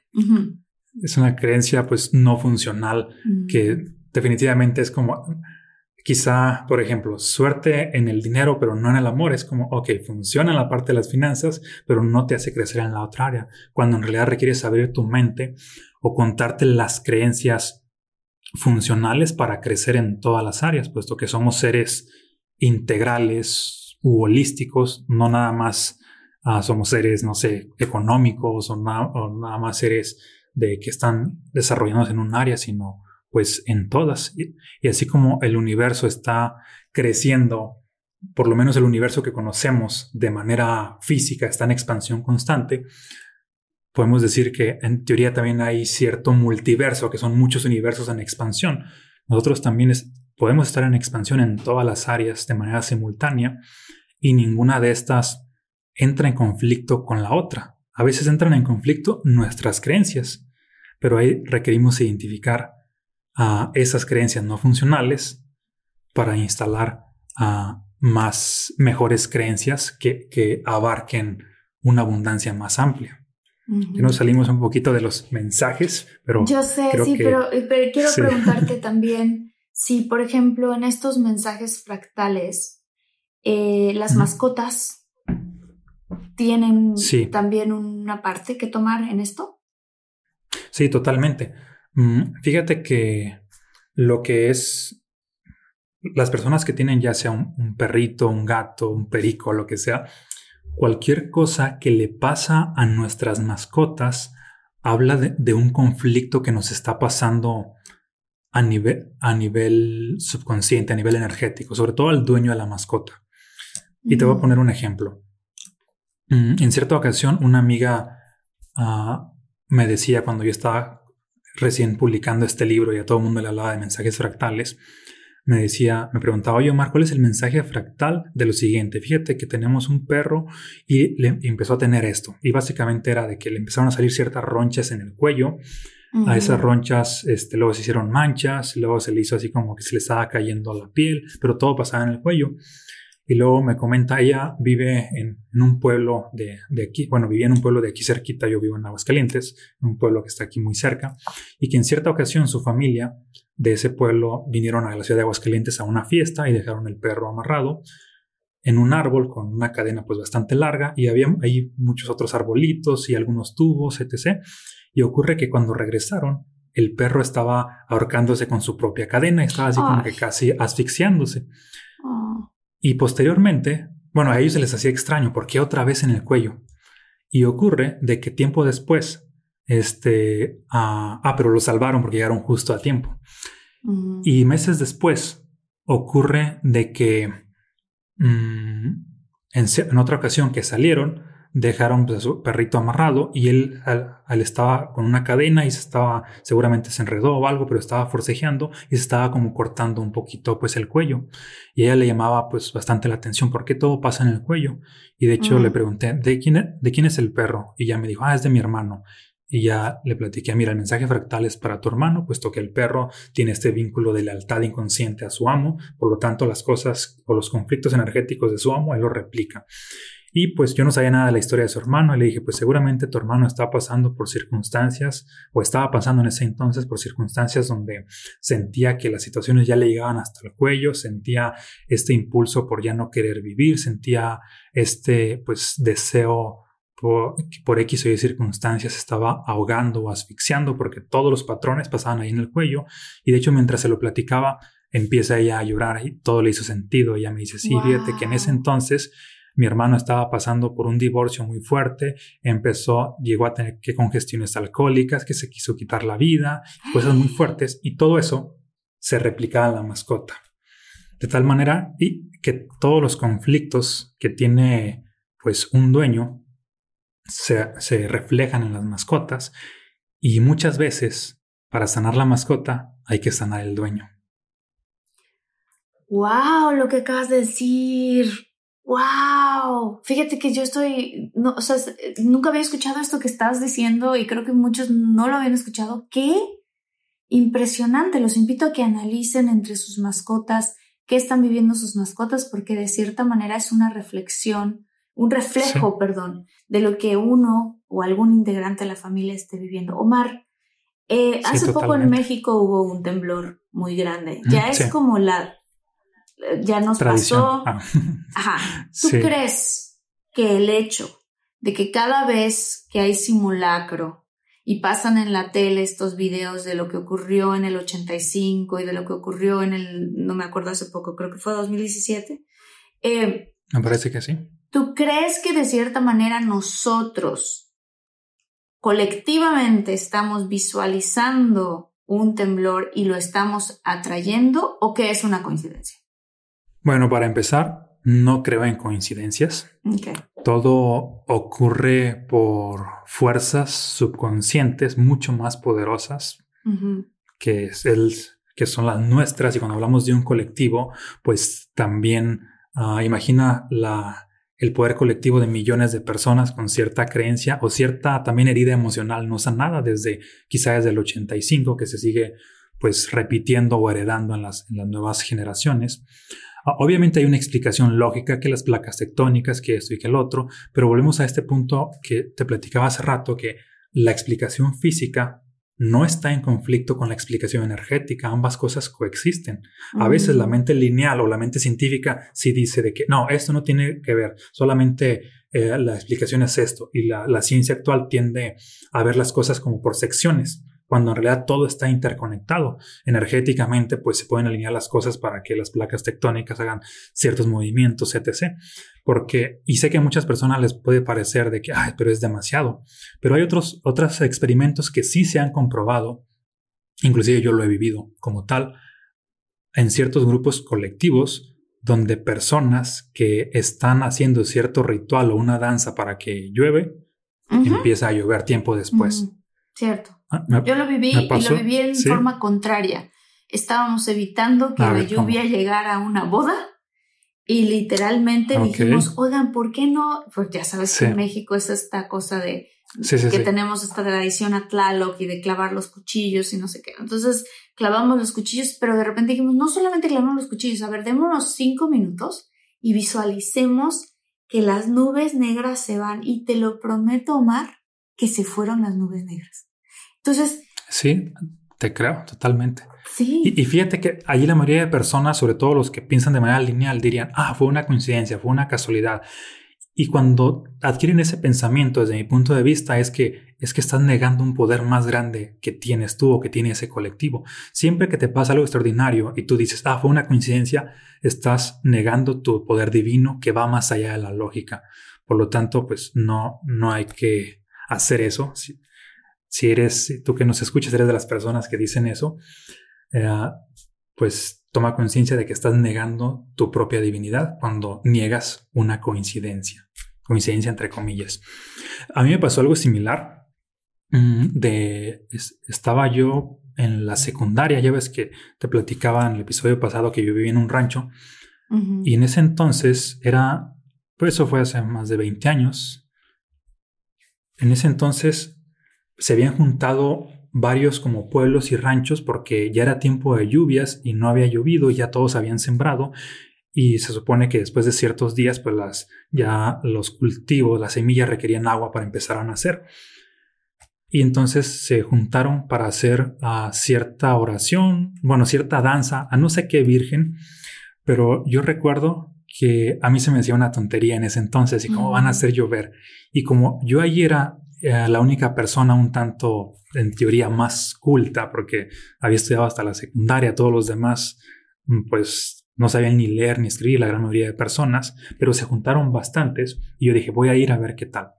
Es una creencia pues no funcional que definitivamente es como quizá, por ejemplo, suerte en el dinero, pero no en el amor. Es como, ok, funciona en la parte de las finanzas, pero no te hace crecer en la otra área. Cuando en realidad requieres abrir tu mente o contarte las creencias funcionales para crecer en todas las áreas, puesto que somos seres integrales, u holísticos, no nada más ah, somos seres, no sé, económicos o, nada más seres de que están desarrollándose en un área, sino pues en todas. y así como el universo está creciendo por lo menos el universo que conocemos de manera física está en expansión constante, podemos decir que en teoría también hay cierto multiverso, que son muchos universos en expansión. Nosotros también podemos estar en expansión en todas las áreas de manera simultánea y ninguna de estas entra en conflicto con la otra. A veces entran en conflicto nuestras creencias, pero ahí requerimos identificar a esas creencias no funcionales para instalar a más mejores creencias que, que abarquen una abundancia más amplia. Que nos salimos un poquito de los mensajes, pero... Yo sé, sí, pero, quiero preguntarte también si, por ejemplo, en estos mensajes fractales, eh, las mascotas tienen también una parte que tomar en esto. Sí, totalmente. Mm, fíjate que lo que es las personas que tienen ya sea un, perrito, un gato, un perico, lo que sea, cualquier cosa que le pasa a nuestras mascotas habla de, un conflicto que nos está pasando a nivel, a nivel subconsciente, a nivel energético, sobre todo al dueño de la mascota. Y te voy a poner un ejemplo. Mm, en cierta ocasión, una amiga ah, me decía cuando yo estaba recién publicando este libro y a todo el mundo le hablaba de mensajes fractales, me decía, me preguntaba, oye Omar, ¿cuál es el mensaje fractal de lo siguiente? Fíjate que tenemos un perro y, le, empezó a tener esto. Y básicamente era de que le empezaron a salir ciertas ronchas en el cuello. A esas ronchas, este, luego se hicieron manchas, luego se le hizo así como que se le estaba cayendo la piel, pero todo pasaba en el cuello. Y luego me comenta, ella vive en, un pueblo de, de, aquí, bueno, vivía en un pueblo de aquí cerquita, yo vivo en Aguascalientes, un pueblo que está aquí muy cerca, y que en cierta ocasión su familia de ese pueblo vinieron a la ciudad de Aguascalientes a una fiesta y dejaron el perro amarrado en un árbol con una cadena pues bastante larga y había ahí muchos otros arbolitos y algunos tubos, etc. Y ocurre que cuando regresaron, el perro estaba ahorcándose con su propia cadena, estaba así como que casi asfixiándose. Ah. Y posteriormente, bueno, a ellos se les hacía extraño, porque otra vez en el cuello? Y ocurre de que tiempo después este, ah, ah, pero lo salvaron porque llegaron justo a tiempo. Y meses después ocurre de que mm, en, otra ocasión que salieron, dejaron pues, a su perrito amarrado y él al, estaba con una cadena y se estaba, seguramente se enredó o algo, pero estaba forcejeando y se estaba como cortando un poquito pues el cuello. Y ella le llamaba pues bastante la atención, ¿por qué todo pasa en el cuello? Y de hecho le pregunté, ¿de quién, e-, ¿de quién es el perro? Y ella me dijo, ah, es de mi hermano. Y ya le platiqué, mira, el mensaje fractal es para tu hermano, puesto que el perro tiene este vínculo de lealtad inconsciente a su amo, por lo tanto las cosas o los conflictos energéticos de su amo, él lo replica. Y pues yo no sabía nada de la historia de su hermano y le dije, pues seguramente tu hermano está pasando por circunstancias o estaba pasando en ese entonces por circunstancias donde sentía que las situaciones ya le llegaban hasta el cuello, sentía este impulso por ya no querer vivir, sentía este pues deseo por, por X o Y circunstancias estaba ahogando o asfixiando porque todos los patrones pasaban ahí en el cuello y de hecho mientras se lo platicaba empieza ella a llorar y todo le hizo sentido. Ella me dice, sí, fíjate que en ese entonces mi hermano estaba pasando por un divorcio muy fuerte, empezó, llegó a tener que congestiones alcohólicas, que se quiso quitar la vida, cosas muy fuertes y todo eso se replicaba en la mascota. De tal manera y que todos los conflictos que tiene pues un dueño se, reflejan en las mascotas y muchas veces para sanar la mascota hay que sanar el dueño. ¡Wow! Lo que acabas de decir. ¡Wow! Fíjate que yo estoy, no, o sea, nunca había escuchado esto que estás diciendo y creo que muchos no lo habían escuchado. ¡Qué impresionante! Los invito a que analicen entre sus mascotas qué están viviendo sus mascotas porque de cierta manera es una reflexión un reflejo, perdón, de lo que uno o algún integrante de la familia esté viviendo. Omar, eh, hace poco en México hubo un temblor muy grande. Ya es como la, ya nos pasó. Ah. Ajá. ¿Tú crees que el hecho de que cada vez que hay simulacro y pasan en la tele estos videos de lo que ocurrió en el 85 y de lo que ocurrió en el, no me acuerdo hace poco, creo que fue 2017, eh, Me parece que sí. ¿Tú crees que de cierta manera nosotros colectivamente estamos visualizando un temblor y lo estamos atrayendo o que es una coincidencia? Bueno, para empezar, no creo en coincidencias. Todo ocurre por fuerzas subconscientes mucho más poderosas que, es el, que son las nuestras. Y cuando hablamos de un colectivo, pues también ah, imagina la, el poder colectivo de millones de personas con cierta creencia o cierta también herida emocional no sanada desde quizá desde el 85 que se sigue pues repitiendo o heredando en las, en las nuevas generaciones. Ah, obviamente hay una explicación lógica que las placas tectónicas, que esto y que el otro, pero volvemos a este punto que te platicaba hace rato, que la explicación física no está en conflicto con la explicación energética, ambas cosas coexisten. A veces la mm. mente lineal o la mente científica sí dice de que no, esto no tiene que ver, solamente eh, la explicación es esto, y la, la ciencia actual tiende a ver las cosas como por secciones cuando en realidad todo está interconectado. Energéticamente, pues se pueden alinear las cosas para que las placas tectónicas hagan ciertos movimientos, etc. Porque, y sé que a muchas personas les puede parecer de que, ay, pero es demasiado. Pero hay otros, otros experimentos que sí se han comprobado, inclusive yo lo he vivido como tal, en ciertos grupos colectivos donde personas que están haciendo cierto ritual o una danza para que llueve, empieza a llover tiempo después. Cierto. Ah, Yo lo viví y lo viví en forma contraria. Estábamos evitando que la lluvia llegara a una boda y literalmente dijimos, oigan, ¿por qué no? Pues ya sabes que en México es esta cosa de que tenemos esta tradición a Tlaloc y de clavar los cuchillos y no sé qué. Entonces clavamos los cuchillos, pero de repente dijimos, no solamente clavamos los cuchillos, a ver, démonos cinco minutos y visualicemos que las nubes negras se van y te lo prometo, Omar, que se fueron las nubes negras. Entonces... Sí, te creo totalmente. Sí. Y, fíjate que allí la mayoría de personas, sobre todo los que piensan de manera lineal, dirían, ah, fue una coincidencia, fue una casualidad. Y cuando adquieren ese pensamiento, desde mi punto de vista, es que es que estás negando un poder más grande que tienes tú o que tiene ese colectivo. Siempre que te pasa algo extraordinario y tú dices, ah, fue una coincidencia, estás negando tu poder divino que va más allá de la lógica. Por lo tanto, pues no, no hay que hacer eso si eres, tú que nos escuchas, eres de las personas que dicen eso, eh, pues toma conciencia de que estás negando tu propia divinidad cuando niegas una coincidencia, coincidencia entre comillas. A mí me pasó algo similar. Mm, de, estaba yo en la secundaria, ya ves que te platicaba en el episodio pasado que yo vivía en un rancho y en ese entonces era, pues eso fue hace más de 20 años. En ese entonces se habían juntado varios como pueblos y ranchos porque ya era tiempo de lluvias y no había llovido y ya todos habían sembrado y se supone que después de ciertos días pues las ya los cultivos, las semillas requerían agua para empezar a nacer. Y entonces se juntaron para hacer ah, cierta oración, bueno, cierta danza, a no sé qué virgen, pero yo recuerdo que a mí se me hacía una tontería en ese entonces y cómo van a hacer llover. Y como yo allí era eh, la única persona un tanto, en teoría, más culta, porque había estudiado hasta la secundaria, todos los demás, mm, pues no sabían ni leer ni escribir, la gran mayoría de personas, pero se juntaron bastantes y yo dije, voy a ir a ver qué tal.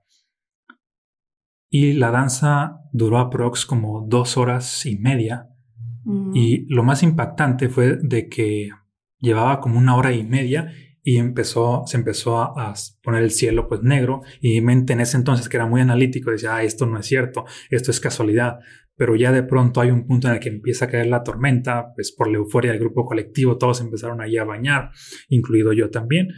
Y la danza duró aprox como dos horas y media. Y lo más impactante fue de que llevaba como una hora y media y empezó, se empezó a, poner el cielo pues negro y mi mente en ese entonces que era muy analítico decía, ah, esto no es cierto, esto es casualidad, pero ya de pronto hay un punto en el que empieza a caer la tormenta, pues por la euforia del grupo colectivo todos empezaron allí a bañar, incluido yo también,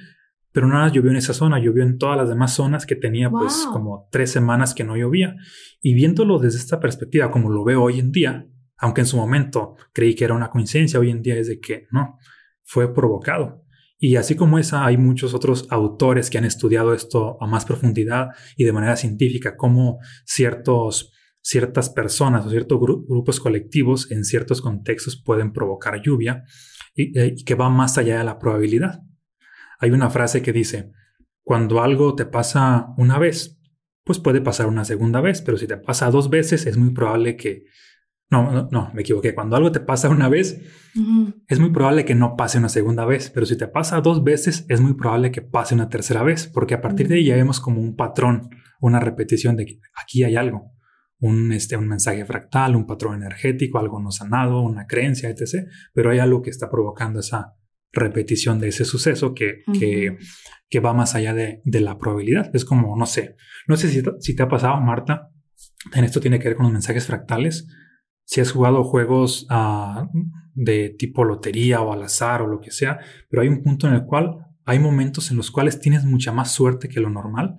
pero nada llovió en esa zona, llovió en todas las demás zonas que tenía pues como tres semanas que no llovía. Y viéndolo desde esta perspectiva como lo veo hoy en día, aunque en su momento creí que era una coincidencia, hoy en día es de que no, fue provocado. Y así como esa, hay muchos otros autores que han estudiado esto a más profundidad y de manera científica, cómo ciertos, ciertas personas o ciertos grupos colectivos en ciertos contextos pueden provocar lluvia eh, y, que va más allá de la probabilidad. Hay una frase que dice, cuando algo te pasa una vez, pues puede pasar una segunda vez, pero si te pasa dos veces es muy probable que No, no, no, me equivoqué. Cuando algo te pasa una vez, es muy probable que no pase una segunda vez, pero si te pasa dos veces, es muy probable que pase una tercera vez, porque a partir de ahí ya vemos como un patrón, una repetición de que aquí hay algo, un, este, un mensaje fractal, un patrón energético, algo no sanado, una creencia, etc. Pero hay algo que está provocando esa repetición de ese suceso que, que, que, va más allá de, de, la probabilidad. Es como, no sé, no sé si, si te ha pasado, Marta, en esto tiene que ver con los mensajes fractales si has jugado juegos uh, de tipo lotería o al azar o lo que sea, pero hay un punto en el cual hay momentos en los cuales tienes mucha más suerte que lo normal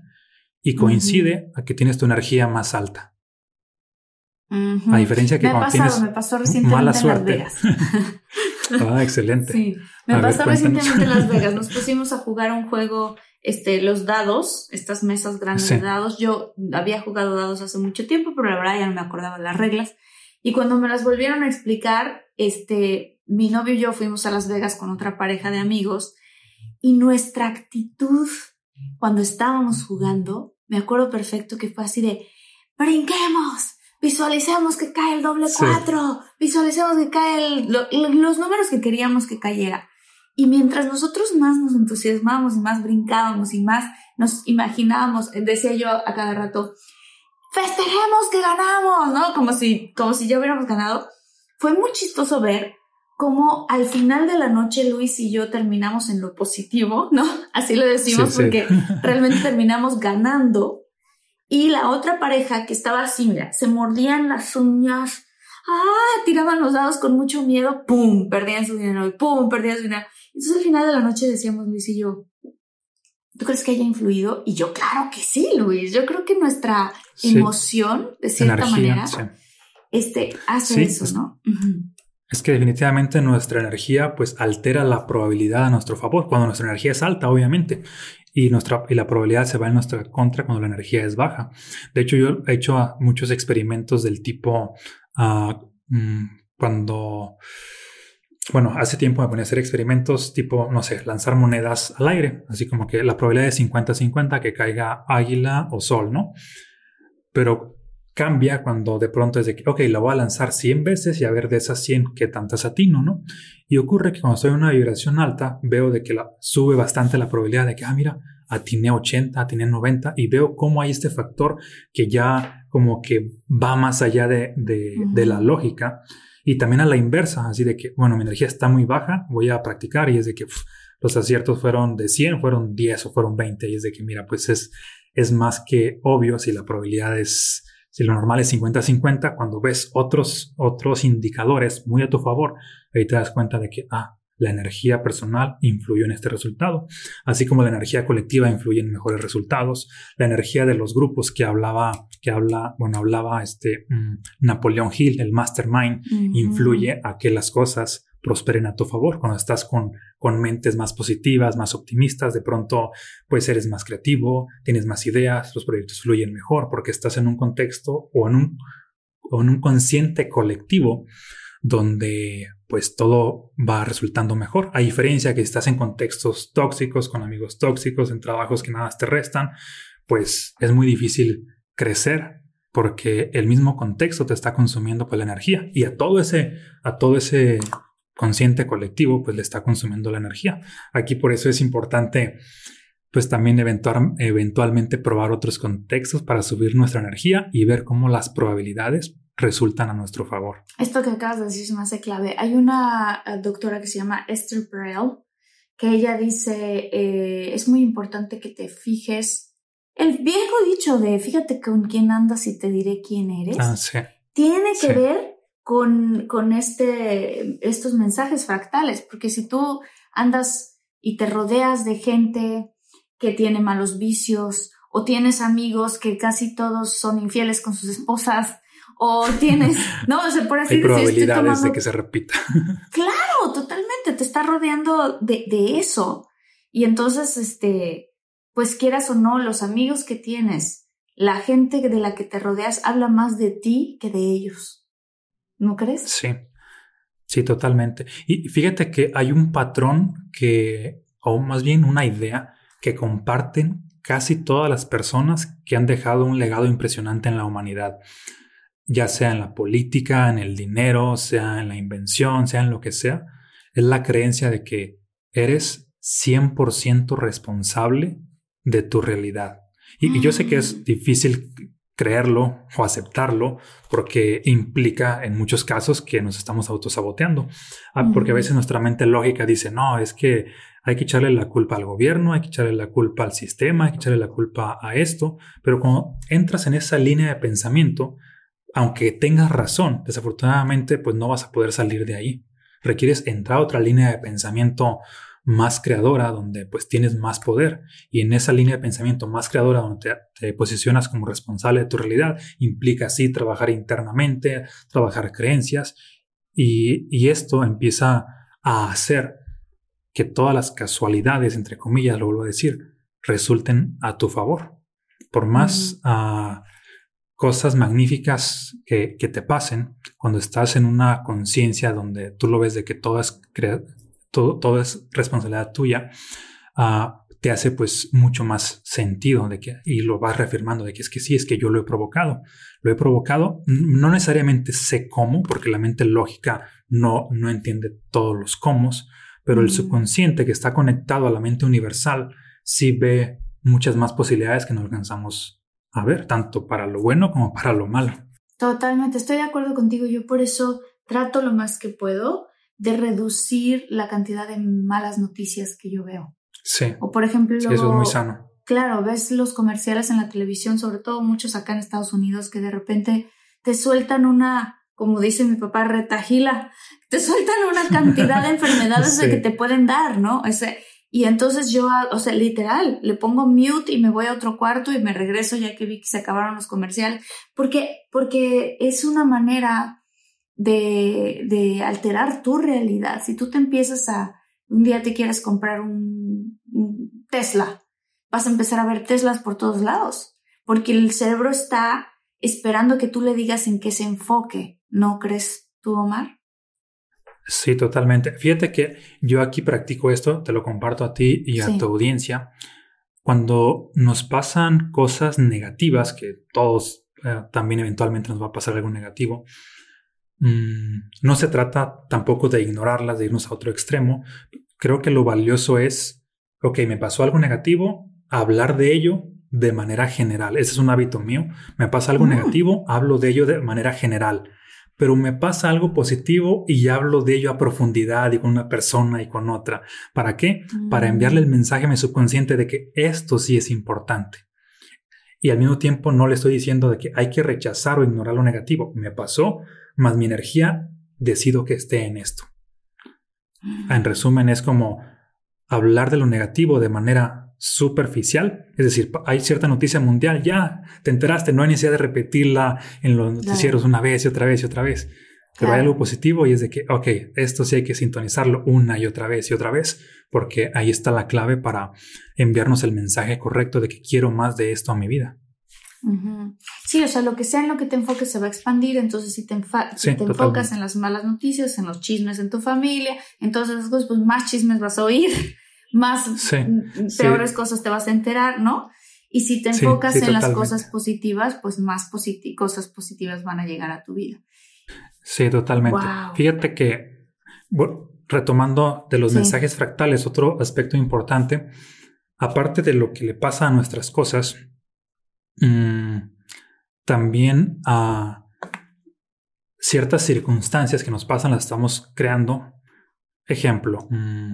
y coincide a que tienes tu energía más alta. A diferencia que me cuando pasado, tienes me pasó recientemente mala en suerte. Las Vegas. ah, excelente. Sí, me A ver, pasó cuéntanos. recientemente en Las Vegas. Nos pusimos a jugar un juego, este, los dados, estas mesas grandes Sí. de dados. Yo había jugado dados hace mucho tiempo, pero la verdad ya no me acordaba de las reglas. Y cuando me las volvieron a explicar, este, mi novio y yo fuimos a Las Vegas con otra pareja de amigos y nuestra actitud cuando estábamos jugando, me acuerdo perfecto que fue así de, brinquemos, visualicemos que cae el doble Sí. cuatro, visualicemos que cae el- lo- lo- los números que queríamos que cayera. Y mientras nosotros más nos entusiasmábamos y más brincábamos y más nos imaginábamos, decía yo a cada rato, festejemos que ganamos, ¿no? Como si, como si ya hubiéramos ganado. Fue muy chistoso ver cómo al final de la noche Luis y yo terminamos en lo positivo, ¿no? Así lo decimos Sí, sí. porque realmente terminamos ganando. Y la otra pareja que estaba así, mira, se mordían las uñas, ah, tiraban los dados con mucho miedo, pum, perdían su dinero, pum, perdían su dinero. Entonces al final de la noche decíamos Luis y yo, ¿tú crees que haya influido? Y yo, claro que sí, Luis. Yo creo que nuestra Sí. emoción, de cierta Energía, manera, sí. este, hace Sí, eso, es- ¿no? Es que definitivamente nuestra energía pues altera la probabilidad a nuestro favor, cuando nuestra energía es alta, obviamente, y, nuestra, y la probabilidad se va en nuestra contra cuando la energía es baja. De hecho, yo he hecho ah, muchos experimentos del tipo ah, mm, cuando, bueno, hace tiempo me ponía a hacer experimentos tipo, no sé, lanzar monedas al aire, así como que la probabilidad es 50-50 que caiga águila o sol, ¿no? Pero cambia cuando de pronto es de que, ok, la voy a lanzar 100 veces y a ver de esas 100 qué tantas atino, ¿no? Y ocurre que cuando estoy en una vibración alta, veo de que la, sube bastante la probabilidad de que, ah, mira, atiné 80, atiné 90 y veo cómo hay este factor que ya como que va más allá de, de, Ujú. de la lógica y también a la inversa, así de que, bueno, mi energía está muy baja, voy a practicar y es de que los aciertos fueron de 100, fueron 10 o fueron 20 y es de que, mira, pues es, es más que obvio si la probabilidad es, si lo normal es 50-50, cuando ves otros, otros indicadores muy a tu favor, ahí te das cuenta de que, ah, la energía personal influyó en este resultado, así como la energía colectiva influye en mejores resultados, la energía de los grupos que hablaba, que habla, bueno, hablaba este mm, Napoleón Hill, el mastermind, influye a que las cosas prosperen a tu favor. Cuando estás con, con mentes más positivas, más optimistas, de pronto pues eres más creativo, tienes más ideas, los proyectos fluyen mejor porque estás en un contexto o en un, o en un consciente colectivo donde pues todo va resultando mejor. A diferencia que estás en contextos tóxicos, con amigos tóxicos, en trabajos que nada te restan, pues es muy difícil crecer porque el mismo contexto te está consumiendo pues la energía y a todo ese a todo ese consciente colectivo pues le está consumiendo la energía. Aquí por eso es importante pues también eventual- eventualmente probar otros contextos para subir nuestra energía y ver cómo las probabilidades resultan a nuestro favor. Esto que acabas de decir me hace clave. Hay una eh, doctora que se llama Esther Perel que ella dice, eh, es muy importante que te fijes. El viejo dicho de fíjate con quién andas y te diré quién eres, Ah, sí. tiene que sí. ver con, con este, estos mensajes fractales, porque si tú andas y te rodeas de gente que tiene malos vicios, o tienes amigos que casi todos son infieles con sus esposas, o tienes, no, o sea, por así Hay decir, estoy probabilidades tomando de que se repita. Claro, totalmente, te está rodeando de, de eso. Y entonces, este, pues quieras o no, los amigos que tienes, la gente de la que te rodeas habla más de ti que de ellos. ¿No crees? Sí, sí, totalmente. Y fíjate que hay un patrón que, o más bien una idea que comparten casi todas las personas que han dejado un legado impresionante en la humanidad. Ya sea en la política, en el dinero, sea en la invención, sea en lo que sea, es la creencia de que eres 100% responsable de tu realidad. Y, yo sé que es mm. difícil creerlo o aceptarlo porque implica en muchos casos que nos estamos autosaboteando. Ah, porque a veces nuestra mente lógica dice, no, es que hay que echarle la culpa al gobierno, hay que echarle la culpa al sistema, hay que echarle la culpa a esto. Pero cuando entras en esa línea de pensamiento, aunque tengas razón, desafortunadamente, pues no vas a poder salir de ahí. Requieres entrar a otra línea de pensamiento más creadora, donde pues tienes más poder. Y en esa línea de pensamiento más creadora, donde te, posicionas como responsable de tu realidad, implica así trabajar internamente, trabajar creencias. Y, y esto empieza a hacer que todas las casualidades, entre comillas, lo vuelvo a decir, resulten a tu favor. Por más uh, cosas magníficas que, te pasen, cuando estás en una conciencia donde tú lo ves de que todo es, todo, todo es responsabilidad tuya, uh, te hace pues mucho más sentido de que, y lo vas reafirmando de que es que sí, es que yo lo he provocado. Lo he provocado, no necesariamente sé cómo, porque la mente lógica no, no entiende todos los cómo, pero el subconsciente que está conectado a la mente universal sí ve muchas más posibilidades que no alcanzamos a ver, tanto para lo bueno como para lo malo. Totalmente, estoy de acuerdo contigo. Yo por eso trato lo más que puedo de reducir la cantidad de malas noticias que yo veo. Sí. O por ejemplo, eso es muy sano. Claro, ves los comerciales en la televisión, sobre todo muchos acá en Estados Unidos, que de repente te sueltan una, como dice mi papá, retajila, te sueltan una cantidad de enfermedades de que te pueden dar, ¿no? Ese, y entonces yo, o sea, literal, le pongo mute y me voy a otro cuarto y me regreso ya que vi que se acabaron los comerciales, porque, porque es una manera de, de alterar tu realidad. Si tú te empiezas a, un día te quieres comprar un, un Tesla, vas a empezar a ver Teslas por todos lados, porque el cerebro está esperando que tú le digas en qué se enfoque, ¿no crees tú, Omar? Sí, totalmente. Fíjate que yo aquí practico esto, te lo comparto a ti y a tu audiencia. Cuando nos pasan cosas negativas, que todos eh, también eventualmente nos va a pasar algo negativo, mm, no se trata tampoco de ignorarlas, de irnos a otro extremo. Creo que lo valioso es, ok, me pasó algo negativo, hablar de ello de manera general. Ese es un hábito mío. Me pasa algo mm. negativo, hablo de ello de manera general pero me pasa algo positivo y hablo de ello a profundidad y con una persona y con otra. ¿Para qué? Para enviarle el mm. mensaje a mi subconsciente de que esto sí es importante. Y al mismo tiempo no le estoy diciendo de que hay que rechazar o ignorar lo negativo. Me pasó, más mi energía decido que esté en esto. En resumen, es como hablar de lo negativo de manera superficial. Es decir, hay cierta noticia mundial, ya te enteraste, no hay necesidad de repetirla en los noticieros una vez y otra vez y otra vez. Pero hay algo positivo y es de que, ok, esto sí hay que sintonizarlo una y otra vez y otra vez, porque ahí está la clave para enviarnos el mensaje correcto de que quiero más de esto a mi vida. Sí, o sea, lo que sea en lo que te enfoques se va a expandir, entonces si te, te enfocas en las malas noticias, en los chismes en tu familia, entonces pues más chismes vas a oír más peores cosas te vas a enterar, ¿no? Y si te enfocas en las cosas positivas, pues más cosas positivas van a llegar a tu vida. Sí, totalmente. Fíjate que, retomando de los mensajes fractales, otro aspecto importante, aparte de lo que le pasa a nuestras cosas, mm, también a ciertas circunstancias que nos pasan las estamos creando. Ejemplo, mm,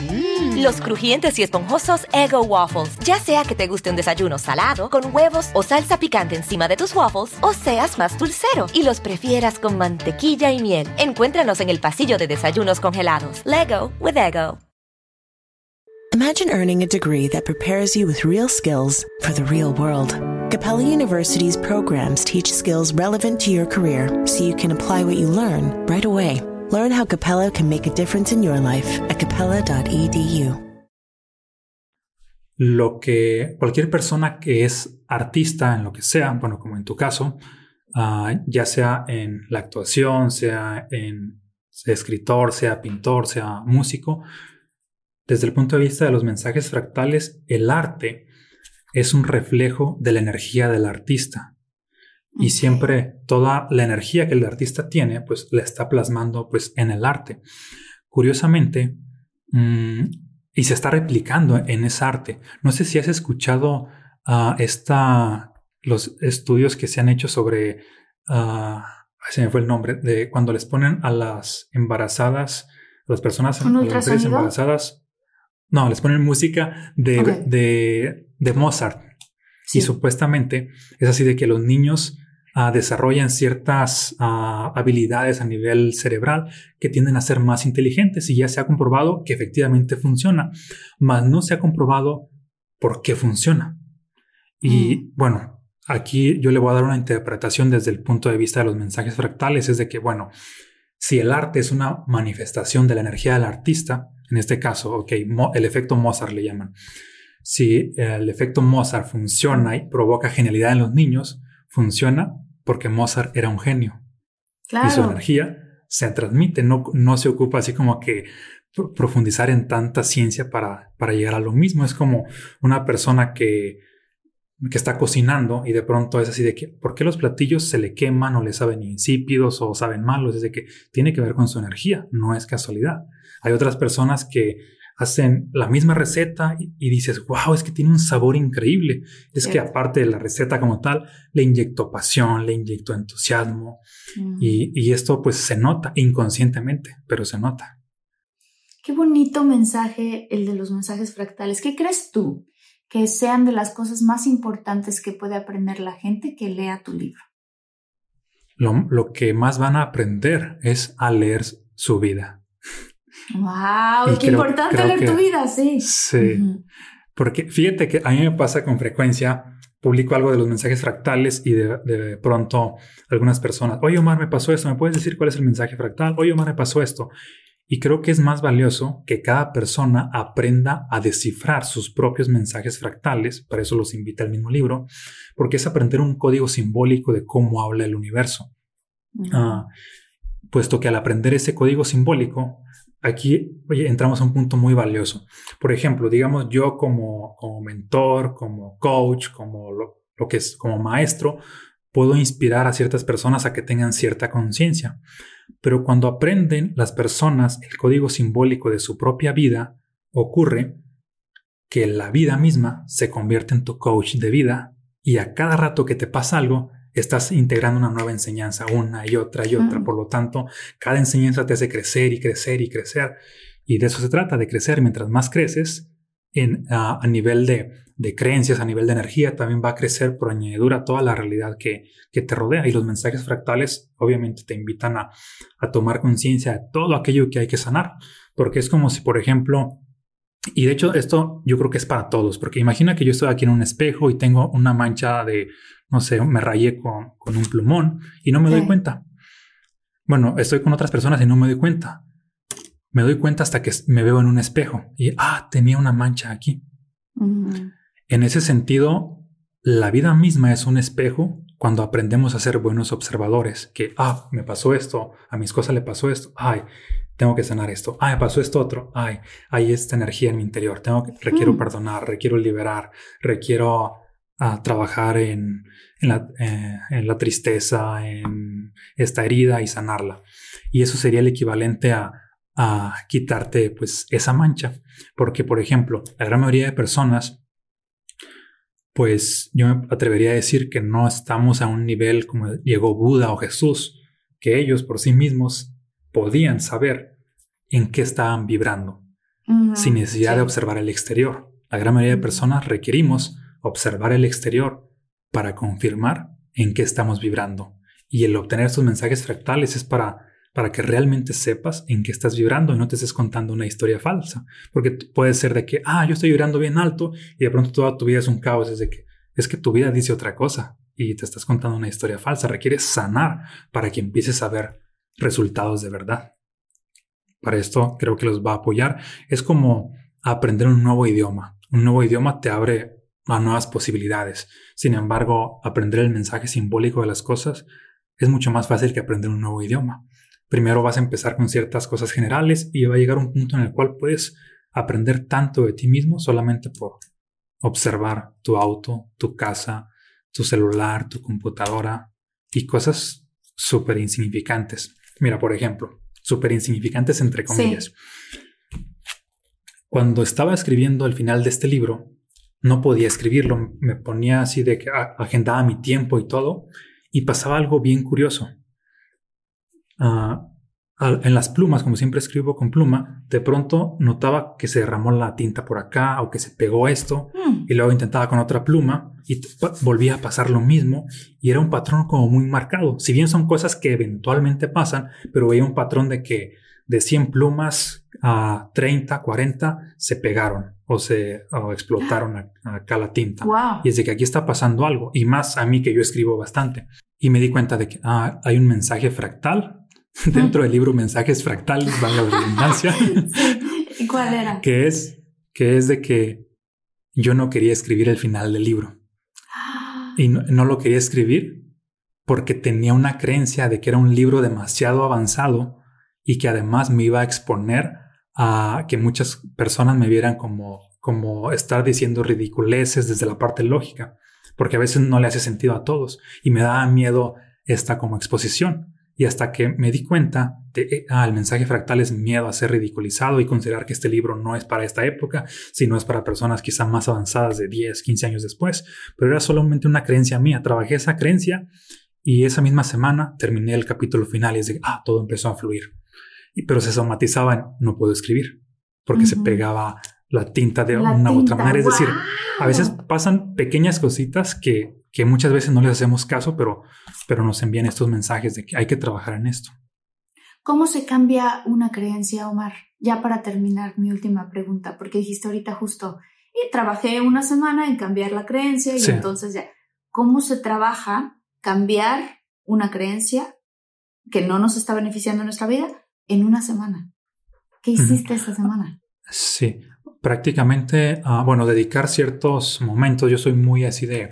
Mm. Los crujientes y esponjosos Ego Waffles. Ya sea que te guste un desayuno salado, con huevos o salsa picante encima de tus waffles, o seas más dulcero y los prefieras con mantequilla y miel. Encuéntranos en el pasillo de desayunos congelados. Lego with Ego. Imagine earning a degree that prepares you with real skills for the real world. Capella University's programs teach skills relevant to your career so you can apply what you learn right away. Learn how Capella can make a difference in your life at capella.edu. Lo que cualquier persona que es artista en lo que sea, bueno, como en tu caso, ah, ya sea en la actuación, sea en escritor, sea pintor, sea músico, desde el punto de vista de los mensajes fractales, el arte es un reflejo de la energía del artista. Y siempre toda la energía que el artista tiene, pues la está plasmando pues en el arte. Curiosamente, mm, y se está replicando en ese arte. No sé si has escuchado uh, esta, los estudios que se han hecho sobre, uh, se me fue el nombre, de cuando les ponen a las embarazadas, a las personas embarazadas, no, les ponen música de, de, Mozart. Y supuestamente es así de que los niños ah, desarrollan ciertas ah, habilidades a nivel cerebral que tienden a ser más inteligentes y ya se ha comprobado que efectivamente funciona, mas no se ha comprobado por qué funciona. Y mm. bueno, aquí yo le voy a dar una interpretación desde el punto de vista de los mensajes fractales, es de que, bueno, si el arte es una manifestación de la energía del artista, en este caso, ok, el efecto Mozart le llaman. Si el efecto Mozart funciona y provoca genialidad en los niños, funciona porque Mozart era un genio. Y su energía se transmite, no, no se ocupa así como que profundizar en tanta ciencia para, para llegar a lo mismo. Es como una persona que que está cocinando y de pronto es así de que, ¿por qué los platillos se le queman o le saben insípidos o saben malos? Es de que tiene que ver con su energía, no es casualidad. Hay otras personas que hacen la misma receta y, dices, wow, es que tiene un sabor increíble. Es que aparte de la receta como tal, le inyectó pasión, le inyectó entusiasmo y, y esto pues se nota inconscientemente, pero se nota. Qué bonito mensaje el de los mensajes fractales. ¿Qué crees tú? que sean de las cosas más importantes que puede aprender la gente que lea tu libro? Lo, que más van a aprender es a leer su vida. ¡Wow! ¡Qué importante leer tu vida! Sí. Sí. Porque fíjate que a mí me pasa con frecuencia, publico algo de los mensajes fractales y de, de, pronto algunas personas, oye Omar, me pasó esto, ¿me puedes decir cuál es el mensaje fractal? Oye Omar, me pasó esto. Y creo que es más valioso que cada persona aprenda a descifrar sus propios mensajes fractales, para eso los invita al mismo libro, porque es aprender un código simbólico de cómo habla el universo. Ah, puesto que al aprender ese código simbólico, aquí entramos a un punto muy valioso. Por ejemplo, digamos yo como, como mentor, como coach, como lo, lo que es como maestro, puedo inspirar a ciertas personas a que tengan cierta conciencia. Pero cuando aprenden las personas el código simbólico de su propia vida, ocurre que la vida misma se convierte en tu coach de vida y a cada rato que te pasa algo, estás integrando una nueva enseñanza, una y otra y otra. Por lo tanto, cada enseñanza te hace crecer y crecer y crecer. Y de eso se trata, de crecer. Mientras más creces en, a nivel de de creencias, a nivel de energía, también va a crecer por añadidura toda la realidad que, te rodea. Y los mensajes fractales obviamente te invitan a, tomar conciencia de todo aquello que hay que sanar. Porque es como si, por ejemplo, y de hecho esto yo creo que es para todos, porque imagina que yo estoy aquí en un espejo y tengo una mancha de, no sé, me rayé con, un plumón y no me doy cuenta. Bueno, estoy con otras personas y no me doy cuenta. Me doy cuenta hasta que me veo en un espejo y, ah, tenía una mancha aquí. En ese sentido, la vida misma es un espejo cuando aprendemos a ser buenos observadores, que, ah, me pasó esto, a mis cosas le pasó esto, ay, tengo que sanar esto, ay, pasó esto otro, ay, hay esta energía en mi interior, tengo que, requiero mm. perdonar, requiero liberar, requiero ah, trabajar en, la, eh, en la tristeza, en esta herida y sanarla. Y eso sería el equivalente a, a quitarte pues esa mancha, porque por ejemplo, la gran mayoría de personas pues yo me atrevería a decir que no estamos a un nivel como llegó Buda o Jesús, que ellos por sí mismos podían saber en qué estaban vibrando, sin necesidad de observar el exterior. La gran mayoría de personas requerimos observar el exterior para confirmar en qué estamos vibrando. Y el obtener estos mensajes fractales es para para que realmente sepas en qué estás vibrando y no te estés contando una historia falsa. Porque puede ser de que, ah, yo estoy vibrando bien alto y de pronto toda tu vida es un caos. Es que es que tu vida dice otra cosa y te estás contando una historia falsa. Requieres sanar para que empieces a ver resultados de verdad. Para esto creo que los va a apoyar. Es como aprender un nuevo idioma. Un nuevo idioma te abre a nuevas posibilidades. Sin embargo, aprender el mensaje simbólico de las cosas es mucho más fácil que aprender un nuevo idioma. Primero vas a empezar con ciertas cosas generales y va a llegar un punto en el cual puedes aprender tanto de ti mismo solamente por observar tu auto, tu casa, tu celular, tu computadora y cosas súper insignificantes. Mira, por ejemplo, súper insignificantes entre comillas. Cuando estaba escribiendo el final de este libro, no podía escribirlo, me ponía así de que agendaba mi tiempo y todo, y pasaba algo bien curioso. Ah, en las plumas, como siempre escribo con pluma, de pronto notaba que se derramó la tinta por acá o que se pegó esto mm. y luego intentaba con otra pluma y volvía a pasar lo mismo y era un patrón como muy marcado. Si bien son cosas que eventualmente pasan, pero veía un patrón de que de 100 plumas a 30, 40 se pegaron o se explotaron acá la tinta. Y es de que aquí está pasando algo y más a mí que yo escribo bastante. Y me di cuenta de que ah, hay un mensaje fractal dentro del libro Mensajes Fractales, va la redundancia. ¿Y cuál era? Que es, que es de que yo no quería escribir el final del libro. Y no, lo quería escribir porque tenía una creencia de que era un libro demasiado avanzado y que además me iba a exponer a que muchas personas me vieran como, como estar diciendo ridiculeces desde la parte lógica, porque a veces no le hace sentido a todos y me daba miedo esta como exposición. Y hasta que me di cuenta de, eh, ah, el mensaje fractal es miedo a ser ridiculizado y considerar que este libro no es para esta época, sino es para personas quizá más avanzadas de 10, 15 años después, pero era solamente una creencia mía. Trabajé esa creencia y esa misma semana terminé el capítulo final y es de, ah, todo empezó a fluir. Y, pero se somatizaba en, no puedo escribir, porque se pegaba la tinta de una u otra manera. Es decir, a veces pasan pequeñas cositas que que muchas veces no les hacemos caso, pero, pero nos envían estos mensajes de que hay que trabajar en esto. ¿Cómo se cambia una creencia, Omar? Ya para terminar mi última pregunta, porque dijiste ahorita justo, y trabajé una semana en cambiar la creencia y entonces ya, ¿cómo se trabaja cambiar una creencia que no nos está beneficiando en nuestra vida en una semana? ¿Qué hiciste esta semana? Sí, prácticamente, ah, bueno, dedicar ciertos momentos, yo soy muy así de,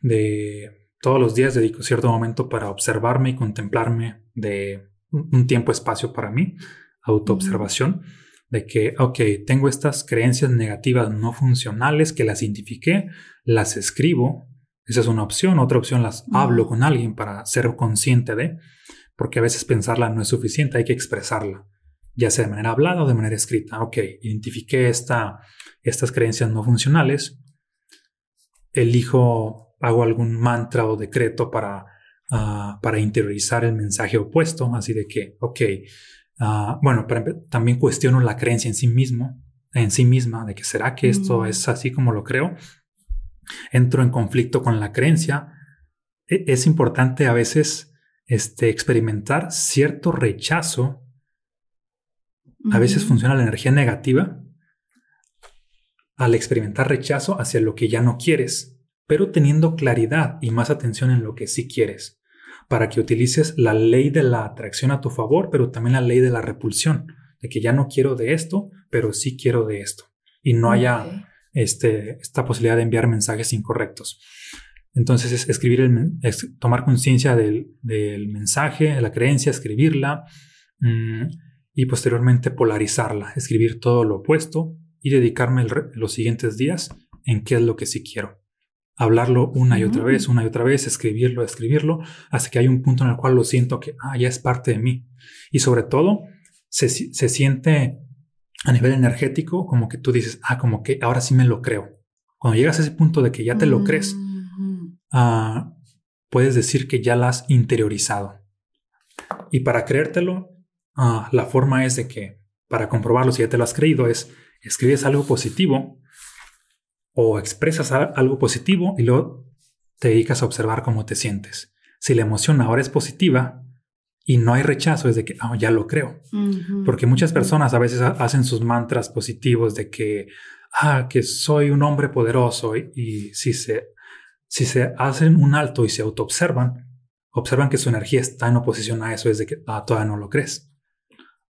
de todos los días dedico cierto momento para observarme y contemplarme de un tiempo espacio para mí, autoobservación, de que, ok, tengo estas creencias negativas no funcionales que las identifiqué, las escribo, esa es una opción, otra opción las hablo con alguien para ser consciente de, porque a veces pensarla no es suficiente, hay que expresarla, ya sea de manera hablada o de manera escrita. Ok, identifiqué esta, estas creencias no funcionales, elijo hago algún mantra o decreto para, ah, para interiorizar el mensaje opuesto, así de que, ok, uh, bueno, también cuestiono la creencia en sí mismo, en sí misma, de que será que esto mm. es así como lo creo. Entro en conflicto con la creencia. E, es importante a veces este, experimentar cierto rechazo. A veces funciona la energía negativa al experimentar rechazo hacia lo que ya no quieres pero teniendo claridad y más atención en lo que sí quieres, para que utilices la ley de la atracción a tu favor, pero también la ley de la repulsión, de que ya no quiero de esto, pero sí quiero de esto, y no haya este, esta posibilidad de enviar mensajes incorrectos. Entonces, es escribir el, tomar conciencia del, mensaje, de la creencia, escribirla mm, y posteriormente polarizarla, escribir todo lo opuesto y dedicarme los siguientes días en qué es lo que sí quiero hablarlo una y otra vez, mm. una y otra vez, escribirlo, escribirlo, hasta que hay un punto en el cual lo siento que ah, ya es parte de mí. Y sobre todo, se, siente a nivel energético como que tú dices, ah, como que ahora sí me lo creo. Cuando llegas a ese punto de que ya te lo crees, ah, puedes decir que ya lo has interiorizado. Y para creértelo, ah, la forma es de que, para comprobarlo si ya te lo has creído, es escribes algo positivo o expresas algo positivo y luego te dedicas a observar cómo te sientes. Si la emoción ahora es positiva y no hay rechazo, es de que oh, ya lo creo. Porque muchas personas a veces hacen sus mantras positivos de que, ah, que soy un hombre poderoso y, si, se, si se hacen un alto y se autoobservan, observan que su energía está en oposición a eso, es de que ah, todavía no lo crees.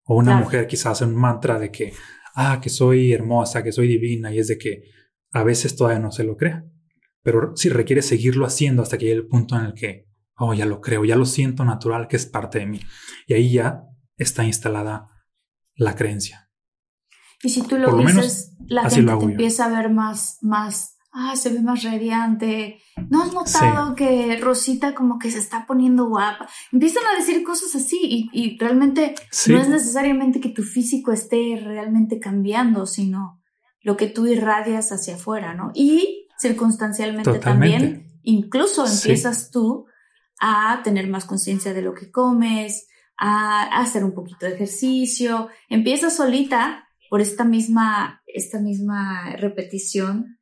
O una mujer quizás hace un mantra de que, ah, que soy hermosa, que soy divina y es de que a veces todavía no se lo crea. pero sí requiere seguirlo haciendo hasta que llegue el punto en el que, oh, ya lo creo, ya lo siento natural que es parte de mí. Y ahí ya está instalada la creencia. Y si tú lo, dices, la gente te empieza a ver más, más, ah, se ve más radiante. ¿No has notado que Rosita como que se está poniendo guapa? Empiezan a decir cosas así y, realmente no es necesariamente que tu físico esté realmente cambiando, sino lo que tú irradias hacia afuera, ¿no? Y circunstancialmente también, incluso empiezas tú a tener más conciencia de lo que comes, a, hacer un poquito de ejercicio, empiezas solita por esta misma, esta misma repetición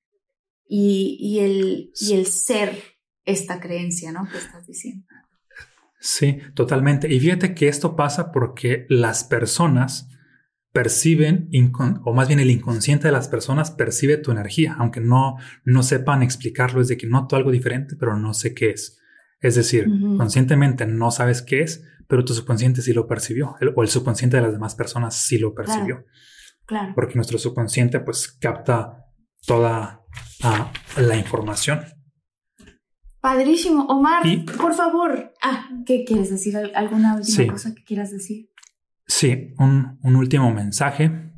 y, el, y el ser esta creencia, ¿no? Que estás diciendo. Sí, totalmente. Y fíjate que esto pasa porque las personas perciben, o más bien el inconsciente de las personas percibe tu energía, aunque no, no sepan explicarlo, es de que noto algo diferente, pero no sé qué es. Es decir, conscientemente no sabes qué es, pero tu subconsciente sí lo percibió, o el subconsciente de las demás personas sí lo percibió. Claro. Porque nuestro subconsciente pues capta toda ah, la información. Padrísimo. Omar, por favor. Ah, ¿qué quieres decir? ¿Alguna última cosa que quieras decir? Sí, un, último mensaje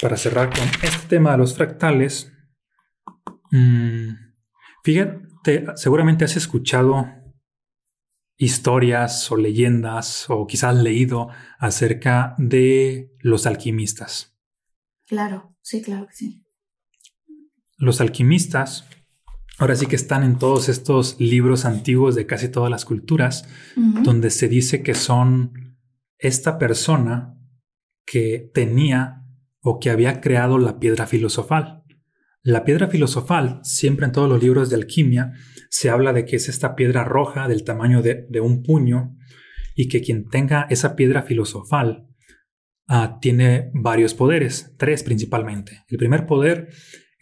para cerrar con este tema de los fractales. Mm, fíjate, seguramente has escuchado historias o leyendas o quizás leído acerca de los alquimistas. Claro, sí, claro que sí. Los alquimistas, ahora sí que están en todos estos libros antiguos de casi todas las culturas, donde se dice que son esta persona que tenía o que había creado la piedra filosofal. La piedra filosofal, siempre en todos los libros de alquimia, se habla de que es esta piedra roja del tamaño de, un puño y que quien tenga esa piedra filosofal ah, tiene varios poderes, tres principalmente. El primer poder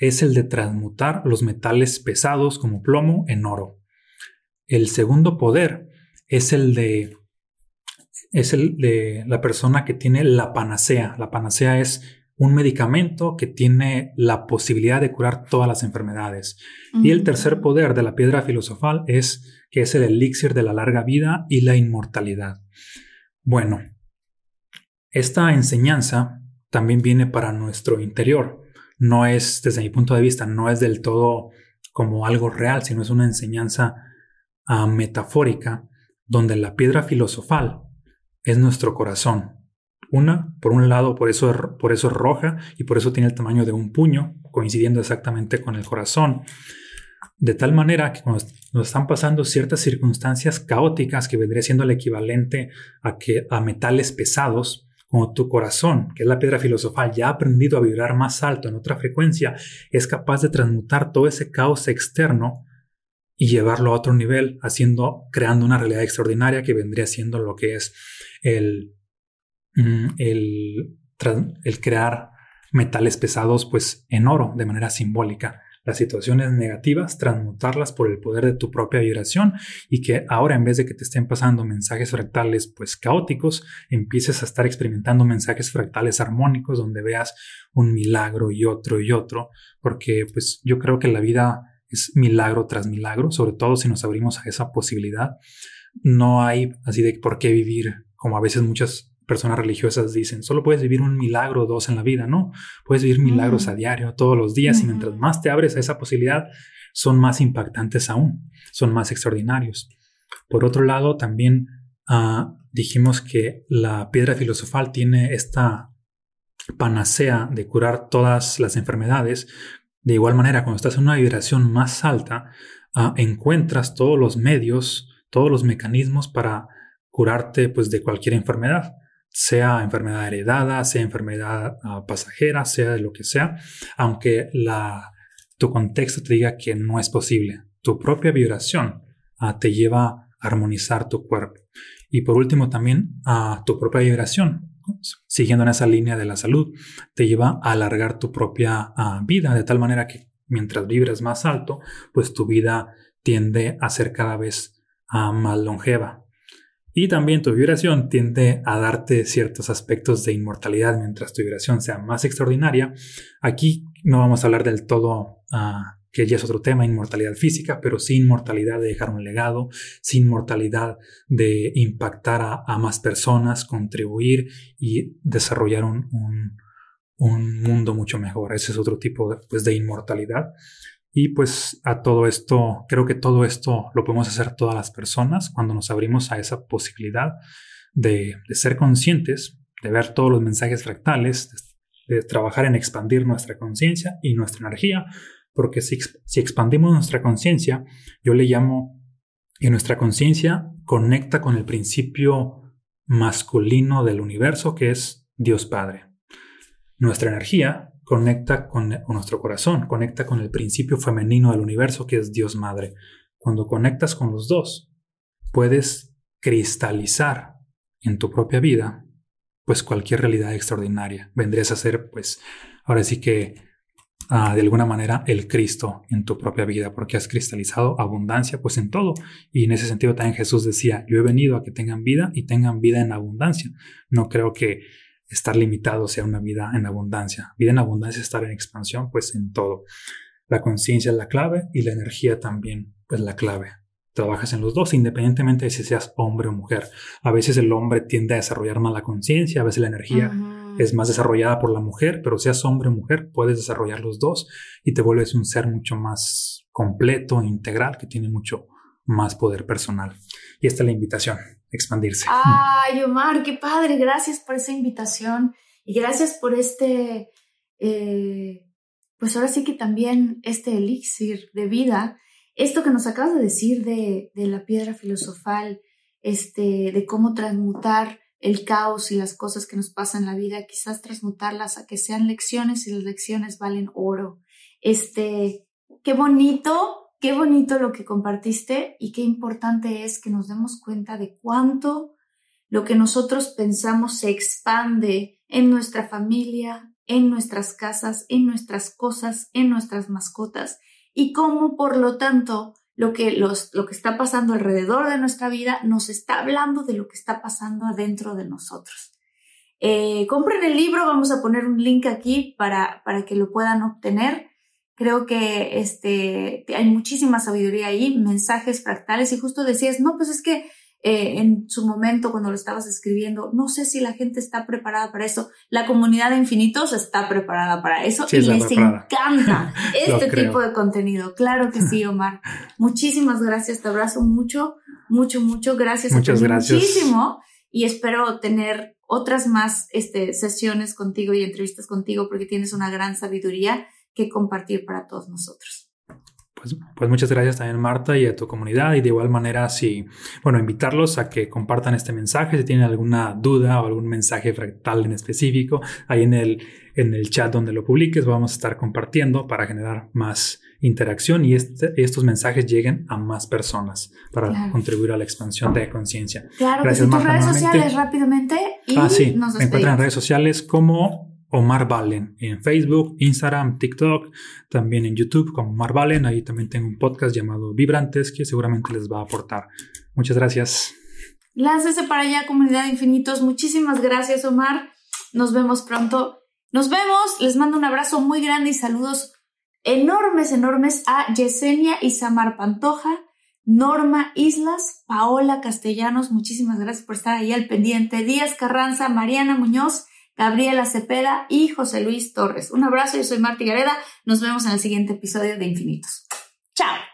es el de transmutar los metales pesados como plomo en oro. El segundo poder es el de es el de la persona que tiene la panacea. La panacea es un medicamento que tiene la posibilidad de curar todas las enfermedades. Y el tercer poder de la piedra filosofal es que es el elixir de la larga vida y la inmortalidad. Bueno, esta enseñanza también viene para nuestro interior. No es, desde mi punto de vista, no es del todo como algo real, sino es una enseñanza ah, metafórica donde la piedra filosofal es nuestro corazón. Una, por un lado, por eso, por eso es roja y por eso tiene el tamaño de un puño, coincidiendo exactamente con el corazón. De tal manera que cuando nos están pasando ciertas circunstancias caóticas que vendría siendo el equivalente a, que, a metales pesados, como tu corazón, que es la piedra filosofal, ya ha aprendido a vibrar más alto en otra frecuencia, es capaz de transmutar todo ese caos externo y llevarlo a otro nivel, haciendo, creando una realidad extraordinaria que vendría siendo lo que es el, mm, el, el crear metales pesados pues en oro de manera simbólica las situaciones negativas, transmutarlas por el poder de tu propia vibración y que ahora en vez de que te estén pasando mensajes fractales pues caóticos, empieces a estar experimentando mensajes fractales armónicos donde veas un milagro y otro y otro, porque pues yo creo que la vida es milagro tras milagro, sobre todo si nos abrimos a esa posibilidad. No hay así de por qué vivir como a veces muchas personas religiosas dicen, solo puedes vivir un milagro o dos en la vida, no, puedes vivir milagros mm. a diario, todos los días, y mientras más te abres a esa posibilidad, son más impactantes aún, son más extraordinarios. Por otro lado, también ah, dijimos que la piedra filosofal tiene esta panacea de curar todas las enfermedades, de igual manera, cuando estás en una vibración más alta, ah, encuentras todos los medios, todos los mecanismos para curarte pues, de cualquier enfermedad, sea enfermedad heredada, sea enfermedad ah, pasajera, sea de lo que sea, aunque la, tu contexto te diga que no es posible. Tu propia vibración ah, te lleva a armonizar tu cuerpo. Y por último, también a tu propia vibración siguiendo en esa línea de la salud, te lleva a alargar tu propia ah, vida, de tal manera que mientras vibras más alto, pues tu vida tiende a ser cada vez ah, más longeva. Y también tu vibración tiende a darte ciertos aspectos de inmortalidad mientras tu vibración sea más extraordinaria. Aquí no vamos a hablar del todo ah, que ya es otro tema, inmortalidad física, pero sin inmortalidad de dejar un legado, sin inmortalidad de impactar a, más personas, contribuir y desarrollar un, un, mundo mucho mejor. Ese es otro tipo de, pues, de inmortalidad. Y pues a todo esto, creo que todo esto lo podemos hacer todas las personas cuando nos abrimos a esa posibilidad de, ser conscientes, de ver todos los mensajes fractales, de, trabajar en expandir nuestra conciencia y nuestra energía porque si, expandimos nuestra conciencia, yo le llamo que nuestra conciencia conecta con el principio masculino del universo, que es Dios Padre. Nuestra energía conecta con, nuestro corazón, conecta con el principio femenino del universo, que es Dios Madre. Cuando conectas con los dos, puedes cristalizar en tu propia vida, pues cualquier realidad extraordinaria. Vendrías a ser, pues, ahora sí que de alguna manera el Cristo en tu propia vida, porque has cristalizado abundancia pues en todo. Y en ese sentido también Jesús decía, yo he venido a que tengan vida y tengan vida en abundancia. No creo que estar limitado sea una vida en abundancia. Vida en abundancia es estar en expansión pues en todo. La conciencia es la clave y la energía también pues la clave. Trabajas en los dos independientemente de si seas hombre o mujer. A veces el hombre tiende a desarrollar más la conciencia, a veces la energía es más desarrollada por la mujer, pero seas hombre o mujer, puedes desarrollar los dos y te vuelves un ser mucho más completo, integral, que tiene mucho más poder personal. Y esta es la invitación, expandirse. Ay, Omar, qué padre, gracias por esa invitación y gracias por este, eh, pues ahora sí que también este elixir de vida, esto que nos acabas de decir de, de la piedra filosofal, este, de cómo transmutar el caos y las cosas que nos pasan en la vida, quizás transmutarlas a que sean lecciones y las lecciones valen oro. Este, qué bonito, qué bonito lo que compartiste y qué importante es que nos demos cuenta de cuánto lo que nosotros pensamos se expande en nuestra familia, en nuestras casas, en nuestras cosas, en nuestras mascotas y cómo por lo tanto lo que, los, lo que está pasando alrededor de nuestra vida nos está hablando de lo que está pasando adentro de nosotros. Eh, compren el libro, vamos a poner un link aquí para, para que lo puedan obtener. Creo que este, hay muchísima sabiduría ahí, mensajes fractales y justo decías, no, pues es que eh, en su momento cuando lo estabas escribiendo. No sé si la gente está preparada para eso. La comunidad de infinitos está preparada para eso y les encanta este tipo de contenido. Claro que sí, Omar. Muchísimas gracias. Te abrazo mucho, mucho, mucho. Gracias Muchas gracias. muchísimo y espero tener otras más este, sesiones contigo y entrevistas contigo porque tienes una gran sabiduría que compartir para todos nosotros. Pues, pues, muchas gracias también Marta y a tu comunidad. Y de igual manera si, bueno, invitarlos a que compartan este mensaje, si tienen alguna duda o algún mensaje fractal en específico, ahí en el, en el chat donde lo publiques vamos a estar compartiendo para generar más interacción y este, estos mensajes lleguen a más personas para contribuir a la expansión de conciencia. Claro, gracias, tus redes sociales rápidamente y ah, sí, me encuentran en redes sociales como Omar Valen en Facebook, Instagram, TikTok, también en YouTube como Omar Valen. Ahí también tengo un podcast llamado Vibrantes que seguramente les va a aportar. Muchas gracias. Láncese para allá, comunidad infinitos. Muchísimas gracias, Omar. Nos vemos pronto. Nos vemos. Les mando un abrazo muy grande y saludos enormes, enormes a Yesenia Samar Pantoja, Norma Islas, Paola Castellanos. Muchísimas gracias por estar ahí al pendiente. Díaz Carranza, Mariana Muñoz. Gabriela Cepeda y José Luis Torres. Un abrazo, yo soy Marti Gareda. Nos vemos en el siguiente episodio de Infinitos. Chao.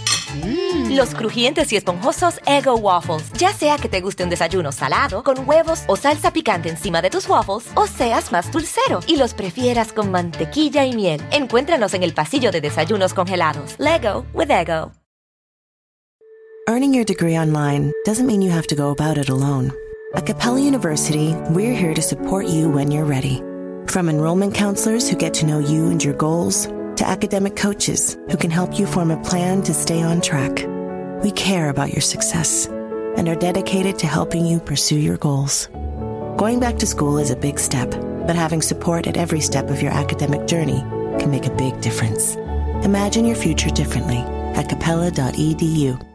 Mm. Los crujientes y esponjosos Ego Waffles. Ya sea que te guste un desayuno salado, con huevos o salsa picante encima de tus waffles, o seas más dulcero y los prefieras con mantequilla y miel. Encuéntranos en el pasillo de desayunos congelados. Lego with Ego. Earning your degree online doesn't mean you have to go about it alone. At Capella University, we're here to support you when you're ready. From enrollment counselors who get to know you and your goals, to academic coaches who can help you form a plan to stay on track. We care about your success and are dedicated to helping you pursue your goals. Going back to school is a big step, but having support at every step of your academic journey can make a big difference. Imagine your future differently at capella.edu.